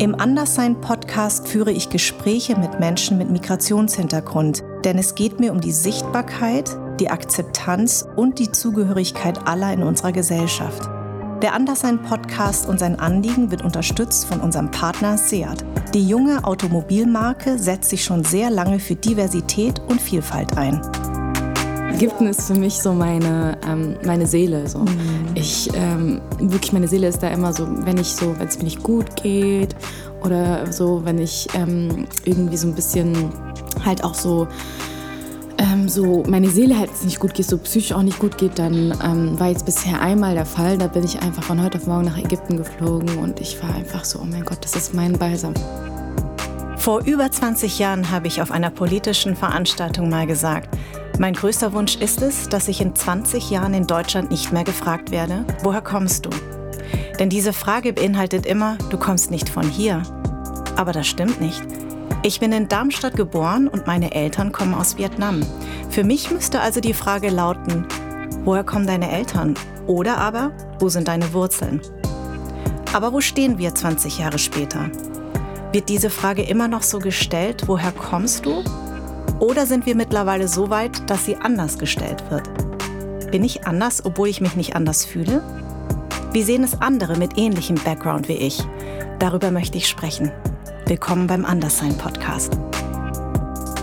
Im Anderssein-Podcast führe ich Gespräche mit Menschen mit Migrationshintergrund, denn es geht mir um die Sichtbarkeit, die Akzeptanz und die Zugehörigkeit aller in unserer Gesellschaft. Der Anderssein-Podcast und sein Anliegen wird unterstützt von unserem Partner Seat. Die junge Automobilmarke setzt sich schon sehr lange für Diversität und Vielfalt ein. Ägypten ist für mich so meine, ähm, meine Seele. So. Mhm. Ich, ähm, wirklich, meine Seele ist da immer so, wenn ich so, wenn es mir nicht gut geht oder so, wenn ich ähm, irgendwie so ein bisschen halt auch so, ähm, so meine Seele halt nicht gut geht, so psychisch auch nicht gut geht, dann ähm, war jetzt bisher einmal der Fall. Da bin ich einfach von heute auf morgen nach Ägypten geflogen und ich war einfach so, oh mein Gott, das ist mein Balsam. Vor über 20 Jahren habe ich auf einer politischen Veranstaltung mal gesagt, mein größter Wunsch ist es, dass ich in 20 Jahren in Deutschland nicht mehr gefragt werde, woher kommst du? Denn diese Frage beinhaltet immer, du kommst nicht von hier. Aber das stimmt nicht. Ich bin in Darmstadt geboren und meine Eltern kommen aus Vietnam. Für mich müsste also die Frage lauten, woher kommen deine Eltern? Oder aber, wo sind deine Wurzeln? Aber wo stehen wir 20 Jahre später? Wird diese Frage immer noch so gestellt, woher kommst du? Oder sind wir mittlerweile so weit, dass sie anders gestellt wird? Bin ich anders, obwohl ich mich nicht anders fühle? Wie sehen es andere mit ähnlichem Background wie ich? Darüber möchte ich sprechen. Willkommen beim Anderssein Podcast.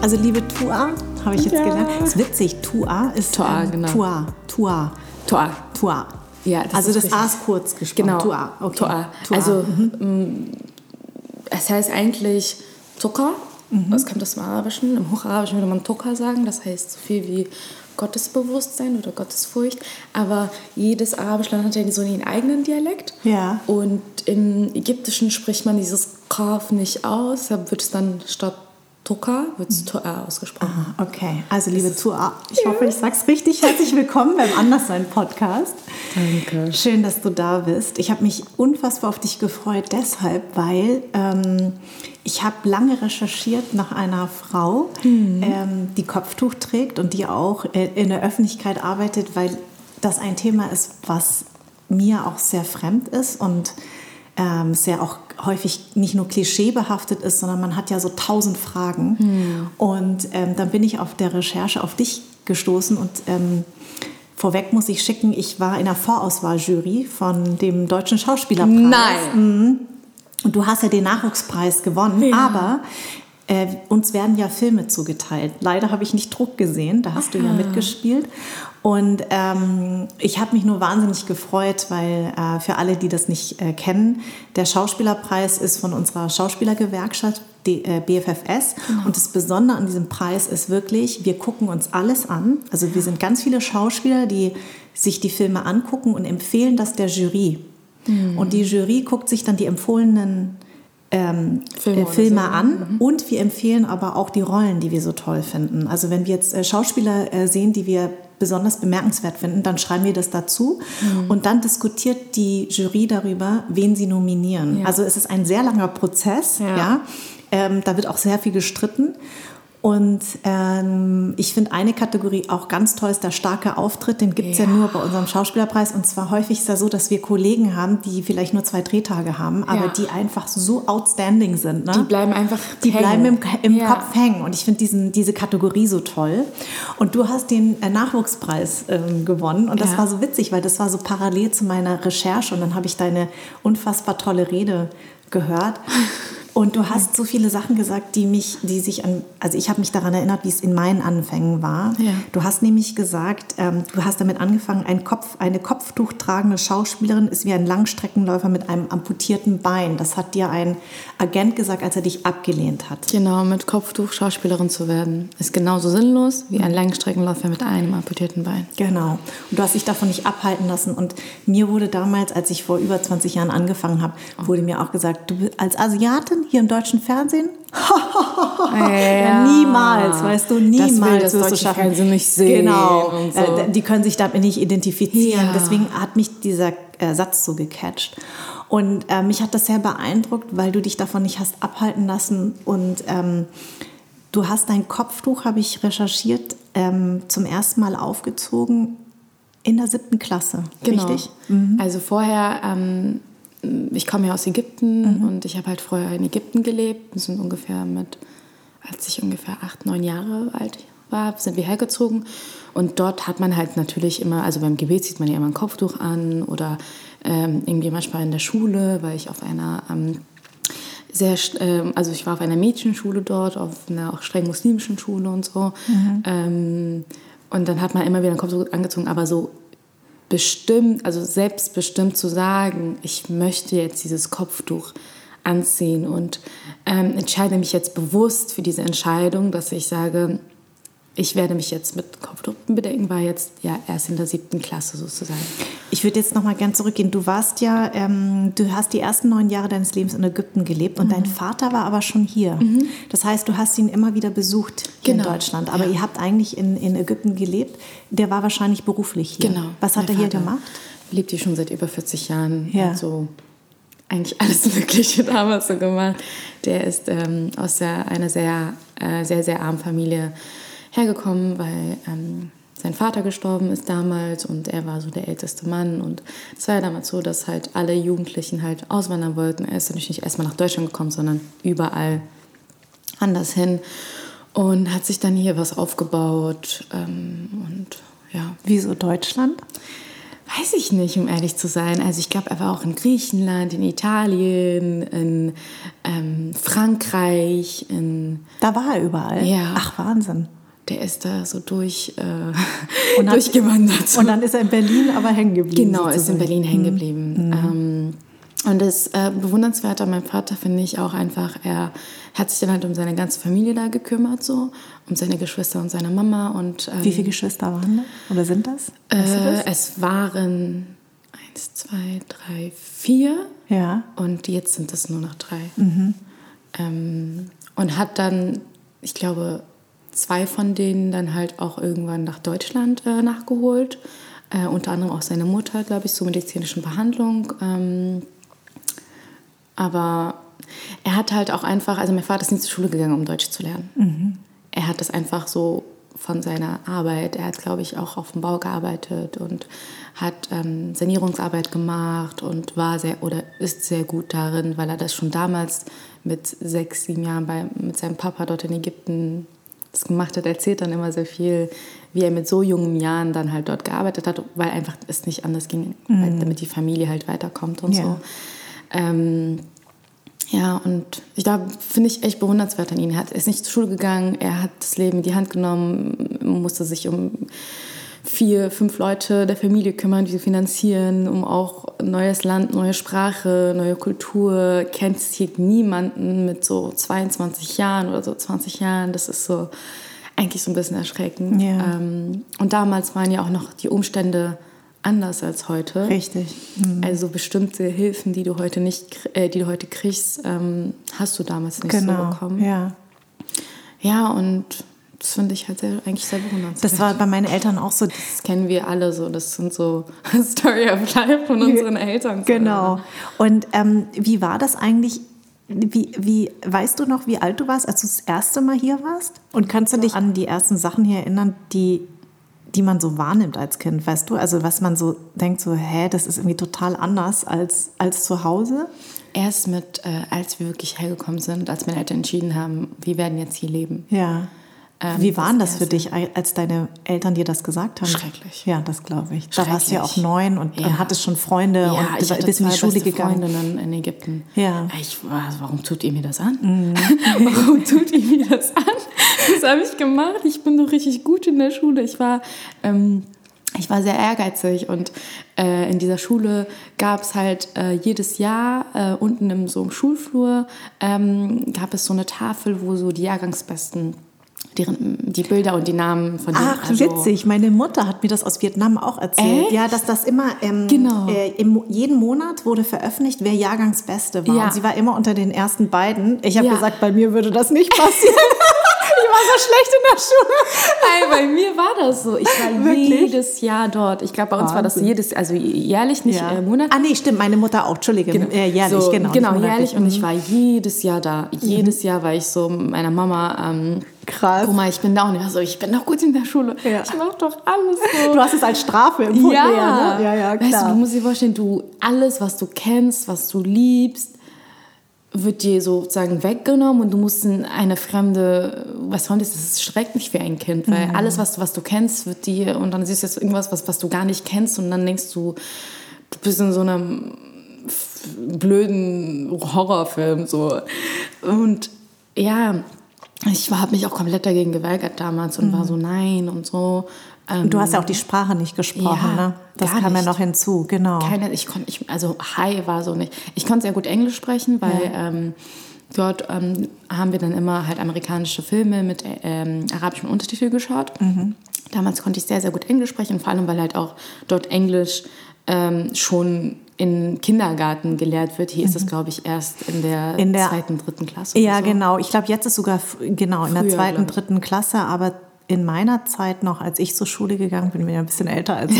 Also liebe Tua, habe ich jetzt ja. gelernt. Das ist witzig, Tua ist Tua, ähm, genau. Tua, Tua. Tua. Tua. Ja, das also das A ist kurz gesprochen. Genau. Tua. Okay. Tua. Tua. Also mhm. es heißt eigentlich Zucker Mhm. Das kommt aus dem Arabischen. Im Hocharabischen würde man Toka sagen, das heißt so viel wie Gottesbewusstsein oder Gottesfurcht. Aber jedes arabische Land hat ja so einen eigenen Dialekt. Ja. Und im Ägyptischen spricht man dieses Kaf nicht aus, deshalb wird es dann statt Tuka wird es Tu'a ausgesprochen. Aha, okay, also liebe Tu'a, ich ja. hoffe, ich sage es richtig. Herzlich willkommen beim Anderssein Podcast. Danke. Schön, dass du da bist. Ich habe mich unfassbar auf dich gefreut, deshalb, weil ähm, ich habe lange recherchiert nach einer Frau, mhm. ähm, die Kopftuch trägt und die auch äh, in der Öffentlichkeit arbeitet, weil das ein Thema ist, was mir auch sehr fremd ist und ähm, sehr auch häufig nicht nur klischeebehaftet ist, sondern man hat ja so tausend Fragen. Hm. Und ähm, dann bin ich auf der Recherche auf dich gestoßen und ähm, vorweg muss ich schicken, ich war in der Vorauswahljury von dem Deutschen Schauspielerpreis. Nein! Mhm. Und du hast ja den Nachwuchspreis gewonnen, ja. aber äh, uns werden ja Filme zugeteilt. Leider habe ich nicht Druck gesehen, da hast Aha. du ja mitgespielt. Und ähm, ich habe mich nur wahnsinnig gefreut, weil äh, für alle, die das nicht äh, kennen, der Schauspielerpreis ist von unserer Schauspielergewerkschaft die, äh, BFFS. Genau. Und das Besondere an diesem Preis ist wirklich, wir gucken uns alles an. Also wir sind ganz viele Schauspieler, die sich die Filme angucken und empfehlen das der Jury. Mhm. Und die Jury guckt sich dann die empfohlenen ähm, Filme, äh, Filme so. an mhm. und wir empfehlen aber auch die Rollen, die wir so toll finden. Also wenn wir jetzt äh, Schauspieler äh, sehen, die wir besonders bemerkenswert finden, dann schreiben wir das dazu mhm. und dann diskutiert die Jury darüber, wen sie nominieren. Ja. Also es ist ein sehr langer Prozess, ja. ja? Ähm, da wird auch sehr viel gestritten und ähm, ich finde eine Kategorie auch ganz toll, ist der starke Auftritt. Den gibt es ja. ja. nur bei unserem Schauspielerpreis. Und zwar häufig ist es ja so, dass wir Kollegen haben, die vielleicht nur zwei Drehtage haben, aber ja. die einfach so outstanding sind. Ne? Die bleiben einfach Die hängen. bleiben im, im ja. Kopf hängen. Und ich finde diese Kategorie so toll. Und du hast den äh, Nachwuchspreis ähm, gewonnen. Und das war so witzig, weil das war so parallel zu meiner Recherche. Und dann habe ich deine unfassbar tolle Rede gehört. Und du hast so viele Sachen gesagt, die mich, die sich an, also ich habe mich daran erinnert, wie es in meinen Anfängen war. Ja. Du hast nämlich gesagt, ähm, du hast damit angefangen, ein Kopf, eine Kopftuch tragende Schauspielerin ist wie ein Langstreckenläufer mit einem amputierten Bein. Das hat dir ein Agent gesagt, als er dich abgelehnt hat. Genau, mit Kopftuch Schauspielerin zu werden, ist genauso sinnlos wie ein Langstreckenläufer mit einem amputierten Bein. Genau. Und du hast dich davon nicht abhalten lassen. Und mir wurde damals, als ich vor über 20 Jahren angefangen habe, wurde mir auch gesagt, du als Asiatin hier im deutschen Fernsehen? ja. niemals, weißt du, niemals das will das wirst du schaffen. Fernsehen nicht sehen. Genau, so. Äh, die können sich damit nicht identifizieren. Ja. Deswegen hat mich dieser äh, Satz so gecatcht. Und äh, mich hat das sehr beeindruckt, weil du dich davon nicht hast abhalten lassen. Und ähm, du hast dein Kopftuch, habe ich recherchiert, ähm, zum ersten Mal aufgezogen in der siebten Klasse. Genau. Richtig? Mhm. Also vorher ähm, ich komme ja aus Ägypten mhm. und ich habe halt vorher in Ägypten gelebt. Wir sind ungefähr mit, als ich ungefähr acht, neun Jahre alt war, sind wir hergezogen. Und dort hat man halt natürlich immer, also beim Gebet zieht man ja immer ein Kopftuch an oder ähm, irgendwie manchmal in der Schule, weil ich auf einer ähm, sehr, ähm, also ich war auf einer Mädchenschule dort, auf einer auch streng muslimischen Schule und so. Mhm. Ähm, und dann hat man immer wieder ein Kopftuch angezogen, aber so bestimmt, also selbstbestimmt zu sagen, ich möchte jetzt dieses Kopftuch anziehen und ähm, entscheide mich jetzt bewusst für diese Entscheidung, dass ich sage, ich werde mich jetzt mit Kopftuch bedecken, war jetzt ja erst in der siebten Klasse sozusagen. Ich würde jetzt noch mal gern zurückgehen. Du warst ja, ähm, du hast die ersten neun Jahre deines Lebens in Ägypten gelebt und mhm. dein Vater war aber schon hier. Mhm. Das heißt, du hast ihn immer wieder besucht genau. in Deutschland. Aber ja. ihr habt eigentlich in, in Ägypten gelebt. Der war wahrscheinlich beruflich hier. Genau. Was hat mein er hier Vater gemacht? Lebt hier schon seit über 40 Jahren. Ja. So eigentlich alles Mögliche damals so gemacht. Der ist ähm, aus der, einer sehr, äh, sehr, sehr armen Familie hergekommen, weil ähm, sein Vater gestorben ist damals und er war so der älteste Mann. Und es war ja damals so, dass halt alle Jugendlichen halt auswandern wollten. Er ist natürlich nicht erstmal nach Deutschland gekommen, sondern überall anders hin und hat sich dann hier was aufgebaut. Ähm, und ja. Wieso Deutschland? Weiß ich nicht, um ehrlich zu sein. Also ich glaube, er war auch in Griechenland, in Italien, in ähm, Frankreich, in... Da war er überall? Ja. Ach, Wahnsinn der ist da so durch, äh, und durchgewandert. Und dann ist er in Berlin aber hängen geblieben. Genau, sozusagen. ist in Berlin hängen geblieben. Mhm. Ähm, und das äh, Bewundernswerte an meinem Vater finde ich auch einfach, er hat sich dann halt um seine ganze Familie da gekümmert, so, um seine Geschwister und seine Mama. Und, ähm, Wie viele Geschwister waren da? Oder sind das? Äh, das? Es waren eins, zwei, drei, vier. Ja. Und jetzt sind es nur noch drei. Mhm. Ähm, und hat dann, ich glaube, zwei von denen dann halt auch irgendwann nach Deutschland äh, nachgeholt. Äh, unter anderem auch seine Mutter, glaube ich, zur medizinischen Behandlung. Ähm, aber er hat halt auch einfach, also mein Vater ist nicht zur Schule gegangen, um Deutsch zu lernen. Mhm. Er hat das einfach so von seiner Arbeit. Er hat, glaube ich, auch auf dem Bau gearbeitet und hat ähm, Sanierungsarbeit gemacht und war sehr oder ist sehr gut darin, weil er das schon damals mit sechs, sieben Jahren bei, mit seinem Papa dort in Ägypten das gemacht hat, erzählt dann immer sehr viel, wie er mit so jungen Jahren dann halt dort gearbeitet hat, weil einfach es nicht anders ging, mhm. damit die Familie halt weiterkommt und ja. so. Ähm, ja, und ich da finde ich echt bewundernswert an ihn. Er ist nicht zur Schule gegangen, er hat das Leben in die Hand genommen, musste sich um vier, fünf Leute der Familie kümmern, die sie finanzieren, um auch neues Land, neue Sprache, neue Kultur, kennt hier niemanden mit so 22 Jahren oder so 20 Jahren. Das ist so eigentlich so ein bisschen erschreckend. Ja. Ähm, und damals waren ja auch noch die Umstände anders als heute. Richtig. Mhm. Also bestimmte Hilfen, die du heute nicht, äh, die du heute kriegst, ähm, hast du damals nicht genau. so bekommen. Ja. Ja, und das finde ich halt sehr, eigentlich sehr bewundernswert. Das war bei meinen Eltern auch so. Das kennen wir alle so. Das sind so Story of Life von unseren Eltern. Genau. Und ähm, wie war das eigentlich? Wie, wie, weißt du noch, wie alt du warst, als du das erste Mal hier warst? Und kannst du dich an die ersten Sachen hier erinnern, die, die man so wahrnimmt als Kind, weißt du? Also was man so denkt, so, hä, das ist irgendwie total anders als, als zu Hause? Erst mit, äh, als wir wirklich hergekommen sind, als meine Eltern entschieden haben, wir werden jetzt hier leben. Ja. Ähm, Wie waren das, das für dich, als deine Eltern dir das gesagt haben? Schrecklich. Ja, das glaube ich. Da warst du ja auch neun und, ja. und hattest schon Freunde ja, und ich bist in die Schule gegangen. Freundinnen in Ägypten. Ja. Ich, warum tut ihr mir das an? Mhm. warum tut ihr mir das an? Das habe ich gemacht. Ich bin doch richtig gut in der Schule. Ich war, ähm, ich war sehr ehrgeizig und äh, in dieser Schule gab es halt äh, jedes Jahr äh, unten im so im Schulflur ähm, gab es so eine Tafel, wo so die Jahrgangsbesten deren, die Bilder und die Namen von denen. Ach, also witzig. Meine Mutter hat mir das aus Vietnam auch erzählt. Echt? Ja, dass das immer ähm, genau. Äh, im, jeden Monat wurde veröffentlicht, wer Jahrgangsbeste war. Ja. Und sie war immer unter den ersten beiden. Ich habe ja. gesagt, bei mir würde das nicht passieren. ich war so schlecht in der Schule. Hey, bei mir war das so. Ich war Wirklich? jedes Jahr dort. Ich glaube, bei uns Wahnsinn. war das jedes, also jährlich, nicht ja. äh, monatlich. Ah, nee, stimmt. Meine Mutter auch. Entschuldige. Genau. Äh, jährlich, so, genau. Genau, jährlich. Und ich war jedes Jahr da. Jedes mhm. Jahr war ich so meiner Mama... Ähm, Krass. Guck mal, ich bin da und ich so, ich bin doch gut in der Schule. Ja. Ich mach doch alles so. Du hast es als Strafe empfunden. ja. ne? ja, ja, Weißt du, klar. du musst dir vorstellen, du, alles, was du kennst, was du liebst, wird dir sozusagen weggenommen und du musst in eine fremde, was Fremdes, das ist schrecklich für ein Kind, weil alles, was, du- was du kennst, wird dir, und dann siehst du jetzt irgendwas, was, was du gar nicht kennst und dann denkst du, du bist in so einem blöden Horrorfilm so. Und ja, ich habe mich auch komplett dagegen geweigert damals und war so nein und so. Ähm, Und du hast ja auch die Sprache nicht gesprochen, Ja, ne? Das kam ja nicht. noch hinzu, genau. keine, ich konnte, ich, also Hi war so nicht. Ich konnte sehr gut Englisch sprechen, weil ähm, dort ähm, haben wir dann immer halt amerikanische Filme mit ähm, arabischem Untertitel geschaut. Damals konnte ich sehr, sehr gut Englisch sprechen, vor allem weil halt auch dort Englisch ähm, schon im Kindergarten gelehrt wird. Hier ist es, glaube ich, erst in der, In der- zweiten, dritten Klasse. Ja, so. genau. Ich glaube, jetzt ist sogar genau in der Früher, zweiten, dritten Klasse, aber in meiner Zeit noch, als ich zur Schule gegangen bin, bin ja ein bisschen älter als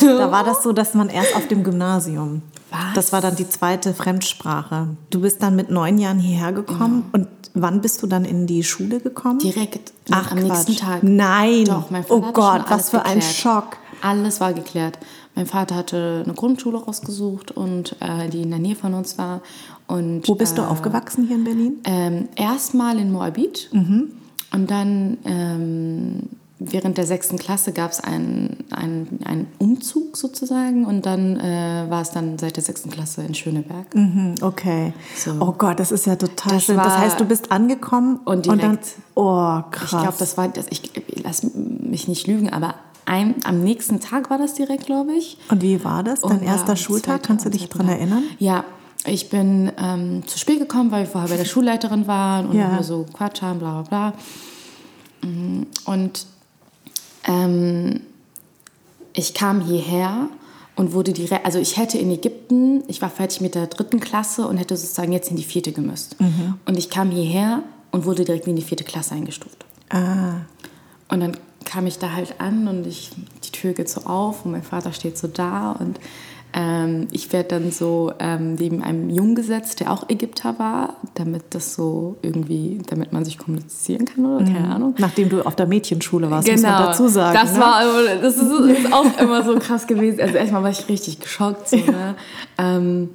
du, da war das so, dass man erst auf dem Gymnasium. Was? Das war dann die zweite Fremdsprache. Du bist dann mit neun Jahren hierher gekommen und wann bist du dann in die Schule gekommen? Direkt Ach, am nächsten Quatsch. Tag. Nein. Doch, mein Vater Oh Gott, was für ein geklärt. Schock. Alles war geklärt. Mein Vater hatte eine Grundschule rausgesucht und äh, die in der Nähe von uns war. Und, Wo bist du äh, aufgewachsen hier in Berlin? Ähm, Erstmal in Moabit und dann ähm, während der sechsten Klasse gab es einen, einen, einen Umzug sozusagen und dann äh, war es dann seit der sechsten Klasse in Schöneberg. Hm, Okay. So. Oh Gott, das ist ja total Das schön. Das heißt, du bist angekommen Und dann. direkt. Oh, krass. Ich glaube, das war, das, ich lass mich nicht lügen, aber ein, am nächsten Tag war das direkt, glaube ich. Und wie war das? Dein Und erster ja, Schultag? zweiter Kannst du dich dran Tag. erinnern? Ja, ich bin ähm, zu spät gekommen, weil wir vorher bei der Schulleiterin waren und Ja. so Quatsch haben, bla bla bla. Mm, Und ähm, ich kam hierher und wurde direkt, also ich hätte in Ägypten, ich war fertig mit der dritten Klasse und hätte sozusagen jetzt in die vierte gemüsst. Mhm. Und ich kam hierher und wurde direkt in die vierte Klasse eingestuft. Ah, Und dann kam ich da halt an und ich, die Tür geht so auf und mein Vater steht so da und ähm, ich werde dann so ähm, neben einem Jungen gesetzt, der auch Ägypter war, damit das so irgendwie, damit man sich kommunizieren kann oder keine Ahnung. nachdem du auf der Mädchenschule warst, muss man dazu sagen. Genau. Das ne? war, das ist, ist auch immer so krass gewesen. Also erstmal war ich richtig geschockt. So, ne? ähm,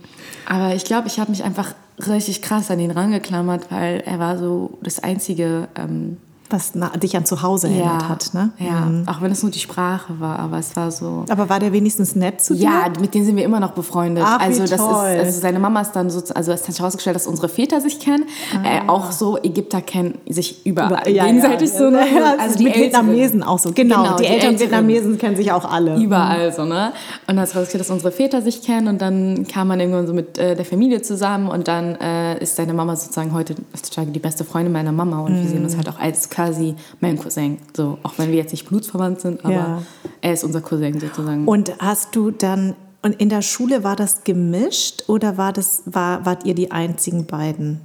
aber ich glaube, ich habe mich einfach richtig krass an ihn rangeklammert, weil er war so das einzige. Ähm, was dich an zu Hause erinnert hat. Ne? Ja, Mhm. auch wenn es nur die Sprache war, aber es war so. Aber war der wenigstens nett zu dir? Ja, mit denen sind wir immer noch befreundet. Ach, wie also das toll. ist, also seine Mama ist dann so, also es hat sich herausgestellt, dass unsere Väter sich kennen. Äh, auch so Ägypter kennen sich überall Ah. Ja, gegenseitig ja, so. Ne? Ja, Also die mit Älteren. Vietnamesen auch so. Genau, Genau, die, die Eltern. Vietnamesen kennen sich auch alle. Überall so, ne? Und dann hat herausgestellt, dass unsere Väter sich kennen und dann kam man irgendwann so mit äh, der Familie zusammen und dann äh, ist seine Mama sozusagen heute heutzutage die beste Freundin meiner Mama und wir sehen uns halt auch als quasi mein Cousin. So, auch wenn wir jetzt nicht blutsverwandt sind, aber Ja. er ist unser Cousin sozusagen. Und hast du dann, und in der Schule war das gemischt oder war das, war, wart ihr die einzigen beiden,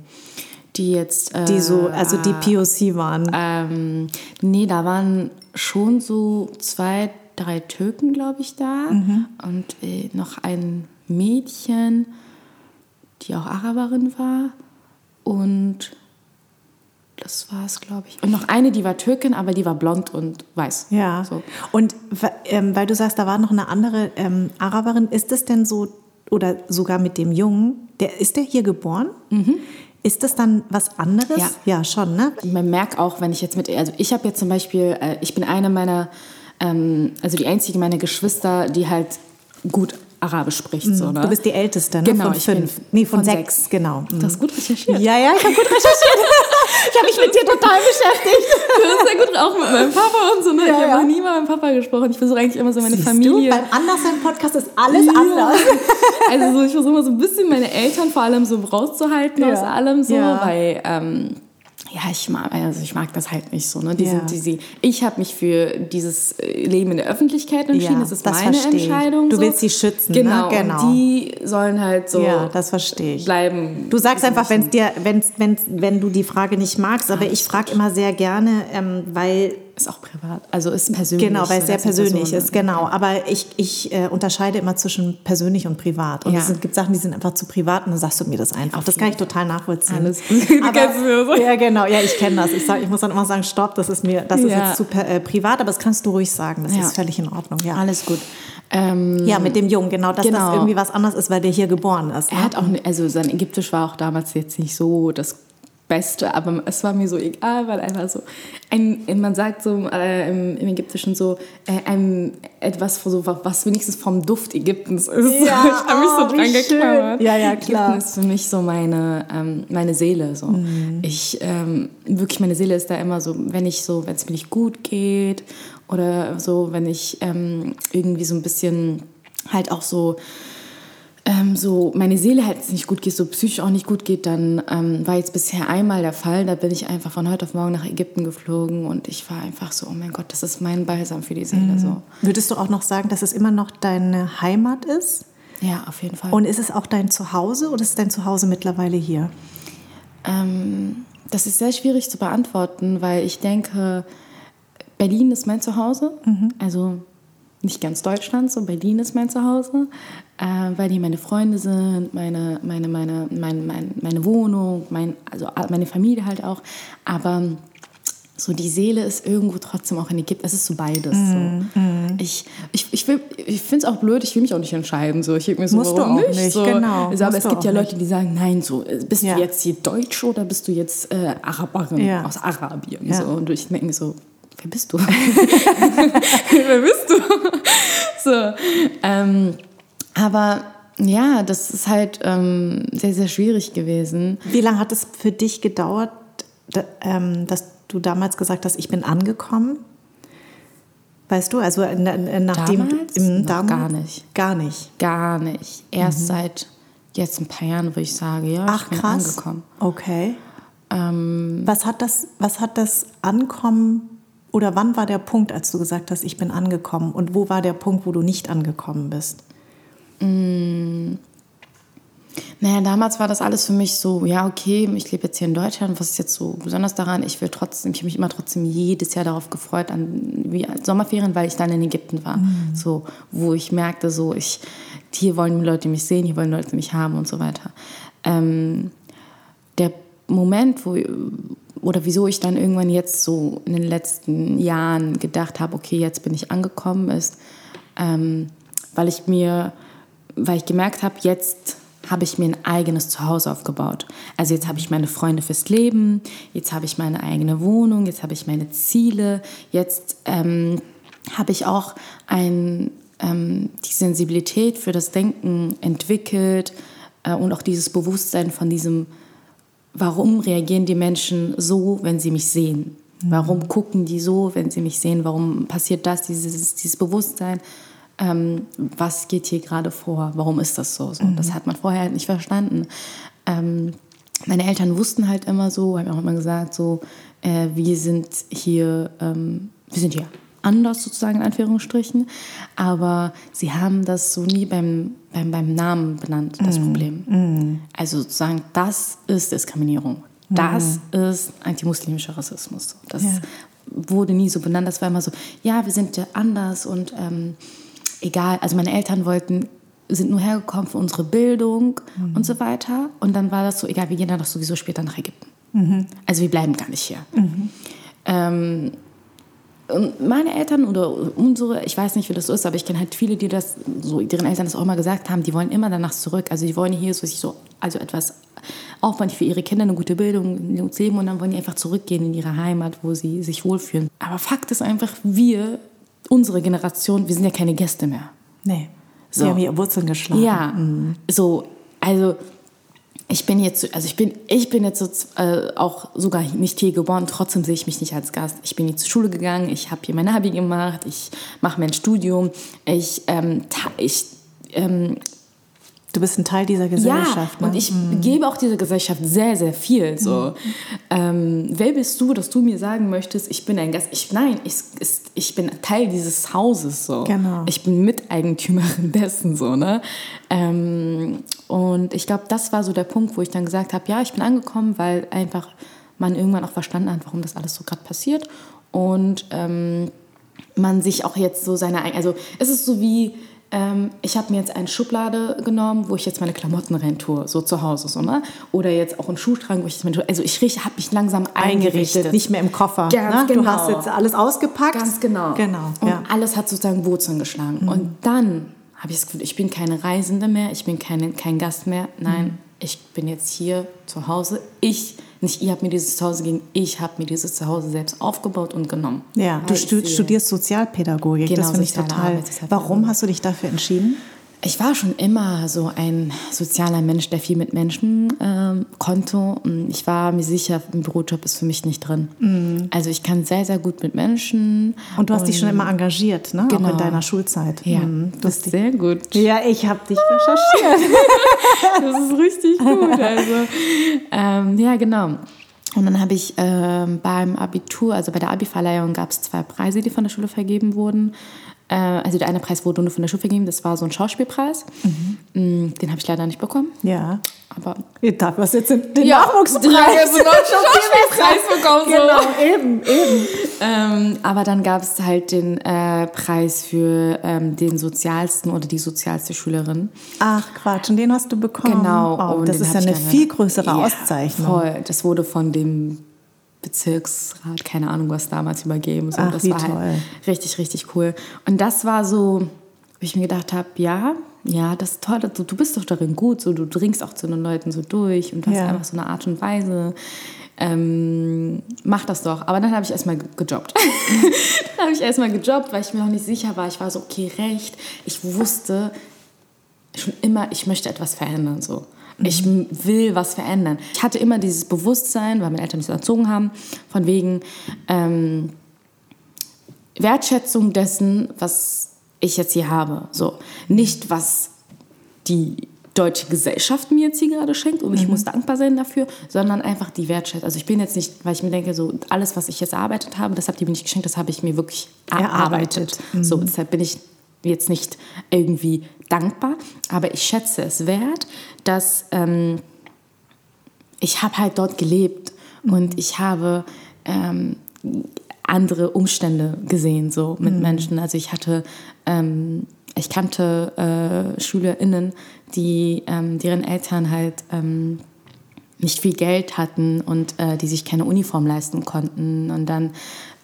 die jetzt. Äh, die so, also die POC waren? Ähm, nee, da waren schon so zwei, drei Türken, glaube ich, da. Und äh, noch ein Mädchen, die auch Araberin war. Und das war es, glaube ich. Und noch eine, die war Türkin, aber die war blond und weiß. Ja. So. Und ähm, weil du sagst, da war noch eine andere ähm, Araberin, ist es denn so, oder sogar mit dem Jungen, der, ist der hier geboren? Ist das dann was anderes? Ja. ja schon, ne? Man merkt auch, wenn ich jetzt mit, also ich habe jetzt zum Beispiel, äh, ich bin eine meiner, ähm, also die einzige meiner Geschwister, die halt gut Arabisch spricht. So, ne? Du bist die Älteste, ne? Genau, von fünf. nee, von, von sechs, sechs. genau. Mhm. Du hast gut recherchiert. Ja, ja, ich habe gut recherchiert. ich habe mich mit dir total beschäftigt. Du bist sehr gut auch mit meinem Papa und so. Ne? Ja, ich habe ja. noch nie mit meinem Papa gesprochen. Ich versuche eigentlich immer so meine Siehst Familie. Du, beim Anderssein-Podcast ist alles Ja. anders. Also so, ich versuche immer so ein bisschen meine Eltern vor allem so rauszuhalten Ja. aus allem so, Ja. weil ähm, ja ich mag also ich mag das halt nicht so ne. Die Ja. sind, die, sie, ich habe mich für dieses äh, Leben in der Öffentlichkeit entschieden. Ja, das ist das meine. Entscheidung. Du willst sie schützen, ne? Genau. Genau. Und die sollen halt so Ja, das verstehe ich. bleiben. Du sagst einfach, wenn's dir, wenn's, wenn's, wenn du die Frage nicht magst, aber ich frage immer sehr gerne, ähm, weil ist auch privat. Also ist persönlich. Genau, weil es sehr persönlich Person, ist, genau. Aber ich, ich äh, unterscheide immer zwischen persönlich und privat. Und Ja. es gibt Sachen, die sind einfach zu privat und dann sagst du mir das einfach. Auf Das kann ich total nachvollziehen. Alles Aber, ja, genau, ja, ich kenne das. Ich, sag, ich muss dann immer sagen, stopp, das ist mir, das ist Ja. jetzt zu äh, privat, aber das kannst du ruhig sagen. Das Ja. ist völlig in Ordnung, ja. Alles gut. Ähm, Ja, mit dem Jungen, genau, dass das Genau. irgendwie was anderes ist, weil der hier geboren ist. ne? Er hat auch, ne- also sein Ägyptisch war auch damals jetzt nicht so das Beste, aber es war mir so egal, weil einfach so, ein, man sagt so äh, im, im Ägyptischen so, äh, ein, etwas, so, was wenigstens vom Duft Ägyptens ist. Ja, ich habe mich so oh, dran geklammert. Ja, ja, klar. Ägypten ist für mich so meine, ähm, meine Seele. So. Mhm. Ich, ähm, wirklich, meine Seele ist da immer so, wenn ich so, wenn es mir nicht gut geht oder so, wenn ich ähm, irgendwie so ein bisschen halt auch so ähm, so meine Seele halt nicht gut geht, so psychisch auch nicht gut geht, dann ähm, war jetzt bisher einmal der Fall. Da bin ich einfach von heute auf morgen nach Ägypten geflogen und ich war einfach so, oh mein Gott, das ist mein Balsam für die Seele. So. Würdest du auch noch sagen, dass es immer noch deine Heimat ist? Ja, auf jeden Fall. Und ist es auch dein Zuhause oder ist dein Zuhause mittlerweile hier? Ähm, das ist sehr schwierig zu beantworten, weil ich denke, Berlin ist mein Zuhause. Also nicht ganz Deutschland, so Berlin ist mein Zuhause, äh, weil hier meine Freunde sind, meine, meine, meine, meine, meine, meine Wohnung, mein, also meine Familie halt auch. Aber so die Seele ist irgendwo trotzdem auch in Ägypten. Es ist so beides. So. Ich, ich, ich, will- ich finde es auch blöd, ich will mich auch nicht entscheiden. So. Ich mir so, Musst du auch nicht? nicht, so. genau. Also, aber es gibt ja Leute, die sagen, nein, so, äh, bist Ja. du jetzt hier Deutsch oder bist du jetzt äh, Araberin Ja. aus Arabien? Ja. So. Und ich denke so, wer bist du? wer bist du? so, ähm, aber ja, das ist halt ähm, sehr, sehr schwierig gewesen. Wie lange hat es für dich gedauert, da, ähm, dass du damals gesagt hast, ich bin angekommen? Weißt du, also in, in, nachdem Damals? im damals, gar nicht. Gar nicht. Gar nicht. Erst seit jetzt ein paar Jahren, wo ich sage, ja, Mhm. Ach ich bin krass. angekommen. Okay. Ähm, Was hat das, was hat das Ankommen oder wann war der Punkt, als du gesagt hast, ich bin angekommen? Und wo war der Punkt, wo du nicht angekommen bist? naja, damals war das alles für mich so, ja, okay, ich lebe jetzt hier in Deutschland. Was ist jetzt so besonders daran? Ich will trotzdem, ich habe mich immer trotzdem jedes Jahr darauf gefreut, an wie Sommerferien, weil ich dann in Ägypten war. So, wo ich merkte, so, ich, hier wollen die Leute mich sehen, hier wollen Leute mich haben und so weiter. Ähm, der Moment, wo oder wieso ich dann irgendwann jetzt so in den letzten Jahren gedacht habe, okay, jetzt bin ich angekommen, ist, ähm, weil ich mir, weil ich gemerkt habe, jetzt habe ich mir ein eigenes Zuhause aufgebaut. Also jetzt habe ich meine Freunde fürs Leben, jetzt habe ich meine eigene Wohnung, jetzt habe ich meine Ziele, jetzt ähm, habe ich auch ein, ähm, die Sensibilität für das Denken entwickelt äh, und auch dieses Bewusstsein von diesem, warum reagieren die Menschen so, wenn sie mich sehen? Warum gucken die so, wenn sie mich sehen? Warum passiert das, dieses, dieses Bewusstsein? Ähm, was geht hier gerade vor? Warum ist das so? so Das hat man vorher halt nicht verstanden. Ähm, meine Eltern wussten halt immer so, haben auch immer gesagt, so, äh, wir sind hier, ähm, wir sind hier anders sozusagen in Anführungsstrichen, aber sie haben das so nie beim, beim, beim Namen benannt, das Problem. Also sozusagen, das ist Diskriminierung. Das ist antimuslimischer Rassismus. Das Ja. wurde nie so benannt. Das war immer so, ja, wir sind ja anders und ähm, egal. Also meine Eltern wollten, sind nur hergekommen für unsere Bildung und so weiter. Und dann war das so, egal, wir gehen dann doch sowieso später nach Ägypten. Also wir bleiben gar nicht hier. Ähm, und meine Eltern oder unsere, ich weiß nicht, wie das so ist, aber ich kenne halt viele, die das, so deren Eltern das auch mal gesagt haben, die wollen immer danach zurück. Also die wollen hier so, so also etwas aufwendig für ihre Kinder, eine gute Bildung, ein gutes Leben und dann wollen die einfach zurückgehen in ihre Heimat, wo sie sich wohlfühlen. Aber Fakt ist einfach, wir, unsere Generation, wir sind ja keine Gäste mehr. Nee. So. Sie haben ihre Wurzeln geschlagen. Ja, so, also ich bin jetzt, also ich bin, ich bin jetzt äh, auch sogar nicht hier geboren, trotzdem sehe ich mich nicht als Gast. Ich bin hier zur Schule gegangen, ich habe hier mein Abi gemacht, ich mache mein Studium, ich, ähm, ich ähm, Du bist ein Teil dieser Gesellschaft. ja, und ne? ich gebe auch dieser Gesellschaft sehr, sehr viel. So. Ähm, wer bist du, dass du mir sagen möchtest, ich bin ein Gast? Ich, nein, ich, ich bin Teil dieses Hauses. So. Genau. Ich bin Miteigentümerin dessen. So, ne? ähm, und ich glaube, das war so der Punkt, wo ich dann gesagt habe, ja, ich bin angekommen, weil einfach man irgendwann auch verstanden hat, warum das alles so gerade passiert. und ähm, man sich auch jetzt so seine, also es ist so wie, ähm, ich habe mir jetzt eine Schublade genommen, wo ich jetzt meine Klamotten rein tue, so zu Hause, so, ne? Oder jetzt auch einen Schuhschrank, wo ich meine, also ich habe mich langsam eingerichtet. eingerichtet. Nicht mehr im Koffer. Ganz ne? genau. Du hast jetzt alles ausgepackt. Ganz genau. Genau. Und ja. alles hat sozusagen Wurzeln geschlagen. Mhm. Und dann habe ich das Gefühl, ich bin keine Reisende mehr, ich bin keine, kein Gast mehr. Nein, mhm. ich bin jetzt hier zu Hause. Ich nicht ihr habt mir dieses Zuhause gegeben, ich habe mir dieses Zuhause selbst aufgebaut und genommen. Ja, du studierst Sozialpädagogik, genau, das finde ich total. Warum hast du dich dafür entschieden? Ich war schon immer so ein sozialer Mensch, der viel mit Menschen ähm, konnte. Ich war mir sicher, ein Bürojob ist für mich nicht drin. Mhm. Also ich kann sehr, sehr gut mit Menschen. Und du hast und dich schon immer engagiert, ne? Genau. Auch in deiner Schulzeit. Ja, mhm. das ist sehr gut. Ja, ich habe dich recherchiert. das ist richtig gut. Also, ähm, ja, genau. Und dann habe ich ähm, beim Abitur, also bei der Abi-Verleihung, gab es zwei Preise, die von der Schule vergeben wurden. Äh, also der eine Preis wurde nur von der Schule vergeben, das war so ein Schauspielpreis. Mhm. Mm, den habe ich leider nicht bekommen. Ja. Aber dafür hast du jetzt den ja, Nachwuchspreis. also Schauspielpreis bekommen. Genau, eben, eben. Ähm, aber dann gab es halt den äh, Preis für ähm, den sozialsten oder die sozialste Schülerin. Ach Quatsch, und den hast du bekommen. Genau. Oh, das ist ja eine viel größere ja, Auszeichnung. Voll. Das wurde von dem Bezirksrat, keine Ahnung, was damals übergeben. So, Ach, das wie war toll. halt richtig, richtig cool. Und das war so, wo ich mir gedacht habe, ja, ja, das ist toll, du, du bist doch darin gut, so, du dringst auch zu den Leuten so durch und du Ja. hast einfach so eine Art und Weise. Ähm, mach das doch. Aber dann habe ich erstmal gejobbt. dann habe ich erstmal gejobbt, weil ich mir noch nicht sicher war. Ich war so, okay, recht. Ich wusste schon immer, ich möchte etwas verändern. So. Ich m- will was verändern. Ich hatte immer dieses Bewusstsein, weil meine Eltern mich so erzogen haben, von wegen ähm, Wertschätzung dessen, was ich jetzt hier habe. So. Nicht, was die deutsche Gesellschaft mir jetzt hier gerade schenkt und ich muss dankbar sein dafür, sondern einfach die Wertschätzung. Also ich bin jetzt nicht, weil ich mir denke, so alles, was ich jetzt erarbeitet habe, das habt ihr mir nicht geschenkt, das habe ich mir wirklich erarbeitet. Erarbeitet. So, deshalb bin ich jetzt nicht irgendwie dankbar, aber ich schätze es wert, dass ähm, ich habe halt dort gelebt und ich habe ähm, andere Umstände gesehen so mit Menschen. Also ich hatte, ähm, ich kannte äh, SchülerInnen, die ähm, deren Eltern halt ähm, nicht viel Geld hatten und äh, die sich keine Uniform leisten konnten. Und dann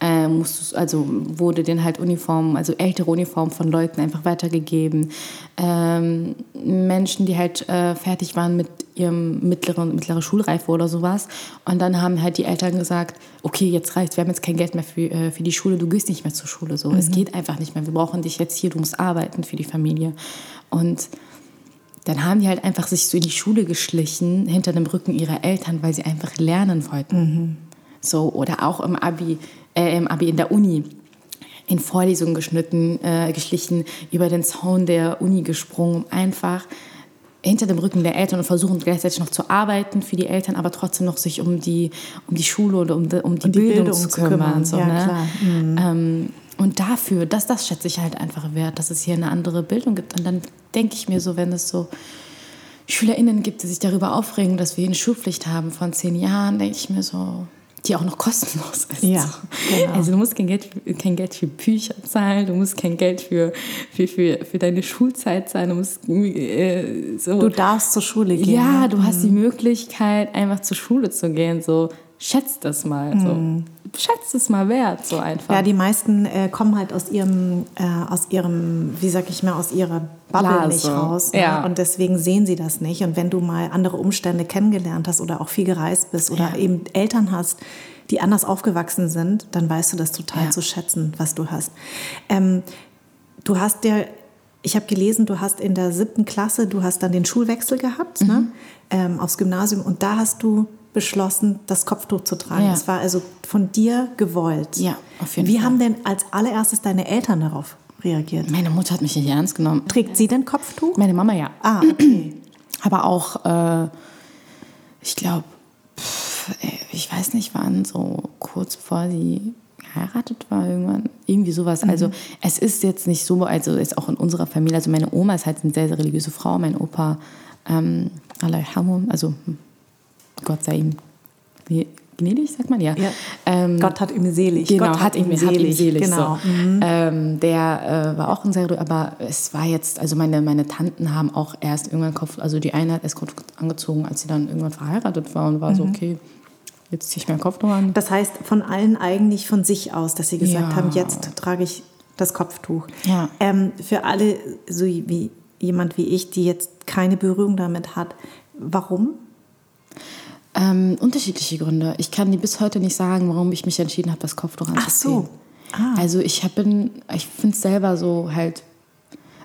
äh, musst also wurde denen halt Uniform, also ältere Uniform von Leuten einfach weitergegeben. Ähm, Menschen, die halt äh, fertig waren mit ihrem mittleren, mittlere Schulreife oder sowas. Und dann haben halt die Eltern gesagt, okay, jetzt reicht, wir haben jetzt kein Geld mehr für, äh, für die Schule, du gehst nicht mehr zur Schule. So, es geht einfach nicht mehr. Wir brauchen dich jetzt hier, du musst arbeiten für die Familie. Und dann haben die halt einfach sich so in die Schule geschlichen, hinter dem Rücken ihrer Eltern, weil sie einfach lernen wollten. So, oder auch im Abi, äh, im Abi in der Uni in Vorlesungen geschnitten, äh, geschlichen, über den Zaun der Uni gesprungen, um einfach hinter dem Rücken der Eltern und versuchen gleichzeitig noch zu arbeiten für die Eltern, aber trotzdem noch sich um die, um die Schule oder um die, um die, die Bildung, Bildung zu kümmern. kümmern. So, Ja, ne? Mhm. Ähm, und dafür, das, das schätze ich halt einfach wert, dass es hier eine andere Bildung gibt. Und dann denke ich mir so, wenn es so SchülerInnen gibt, die sich darüber aufregen, dass wir eine Schulpflicht haben von zehn Jahren, denke ich mir so, die auch noch kostenlos ist. Ja, genau. Also du musst kein Geld, kein Geld für Bücher zahlen, du musst kein Geld für, für, für, für deine Schulzeit zahlen, du musst äh, so. Du darfst zur Schule gehen. ja, du hast die Möglichkeit, einfach zur Schule zu gehen. So, schätzt das mal. So. Schätzt es mal wert, so einfach. Mhm. Ja, die meisten äh, kommen halt aus ihrem, äh, aus ihrem, wie sag ich mal, aus ihrer Bubble Blase. nicht raus. Ne? Ja. Und deswegen sehen sie das nicht. Und wenn du mal andere Umstände kennengelernt hast oder auch viel gereist bist oder Ja. eben Eltern hast, die anders aufgewachsen sind, dann weißt du das total Ja. zu schätzen, was du hast. Ähm, du hast ja, ich habe gelesen, du hast in der siebten Klasse, du hast dann den Schulwechsel gehabt ne? Mhm. ähm, aufs Gymnasium und da hast du beschlossen, das Kopftuch zu tragen. Ja. Das war also von dir gewollt. Ja, auf jeden Wie Fall. haben denn als allererstes deine Eltern darauf reagiert? Meine Mutter hat mich nicht ernst genommen. Trägt sie denn Kopftuch? Meine Mama ja. Ah, okay. Aber auch, äh, ich glaube, ich weiß nicht, wann, so kurz bevor sie geheiratet war irgendwann, irgendwie sowas. Also es ist jetzt nicht so, also jetzt auch in unserer Familie, also meine Oma ist halt eine sehr, sehr religiöse Frau, mein Opa, ähm, also Gott sei ihm gnädig, sagt man, ja. Ja. Ähm, Gott hat ihm selig. Genau, Gott hat ihm selig. Hat ihm selig Genau. so. Ähm, der äh, war auch ein sehr, aber es war jetzt, also meine, meine Tanten haben auch erst irgendwann Kopf, also die eine hat erst Kopf angezogen, als sie dann irgendwann verheiratet war und war so, okay, jetzt ziehe ich meinen Kopf noch an. Das heißt, von allen eigentlich von sich aus, dass sie gesagt Ja. haben, jetzt trage ich das Kopftuch. Ja. Ähm, für alle, so wie jemand wie ich, die jetzt keine Berührung damit hat, warum? Ähm, unterschiedliche Gründe. Ich kann dir bis heute nicht sagen, warum ich mich entschieden habe, das Kopftuch anzuziehen. Ach so. Ah. Also ich hab, bin, ich finde es selber so halt,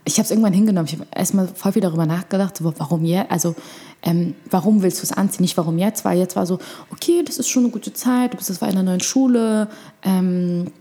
ich habe es irgendwann hingenommen. Ich habe erstmal voll viel darüber nachgedacht, so, warum jetzt, also ähm, warum willst du es anziehen, nicht warum jetzt, weil jetzt war so, okay, das ist schon eine gute Zeit, du bist das war in einer neuen Schule, ähm,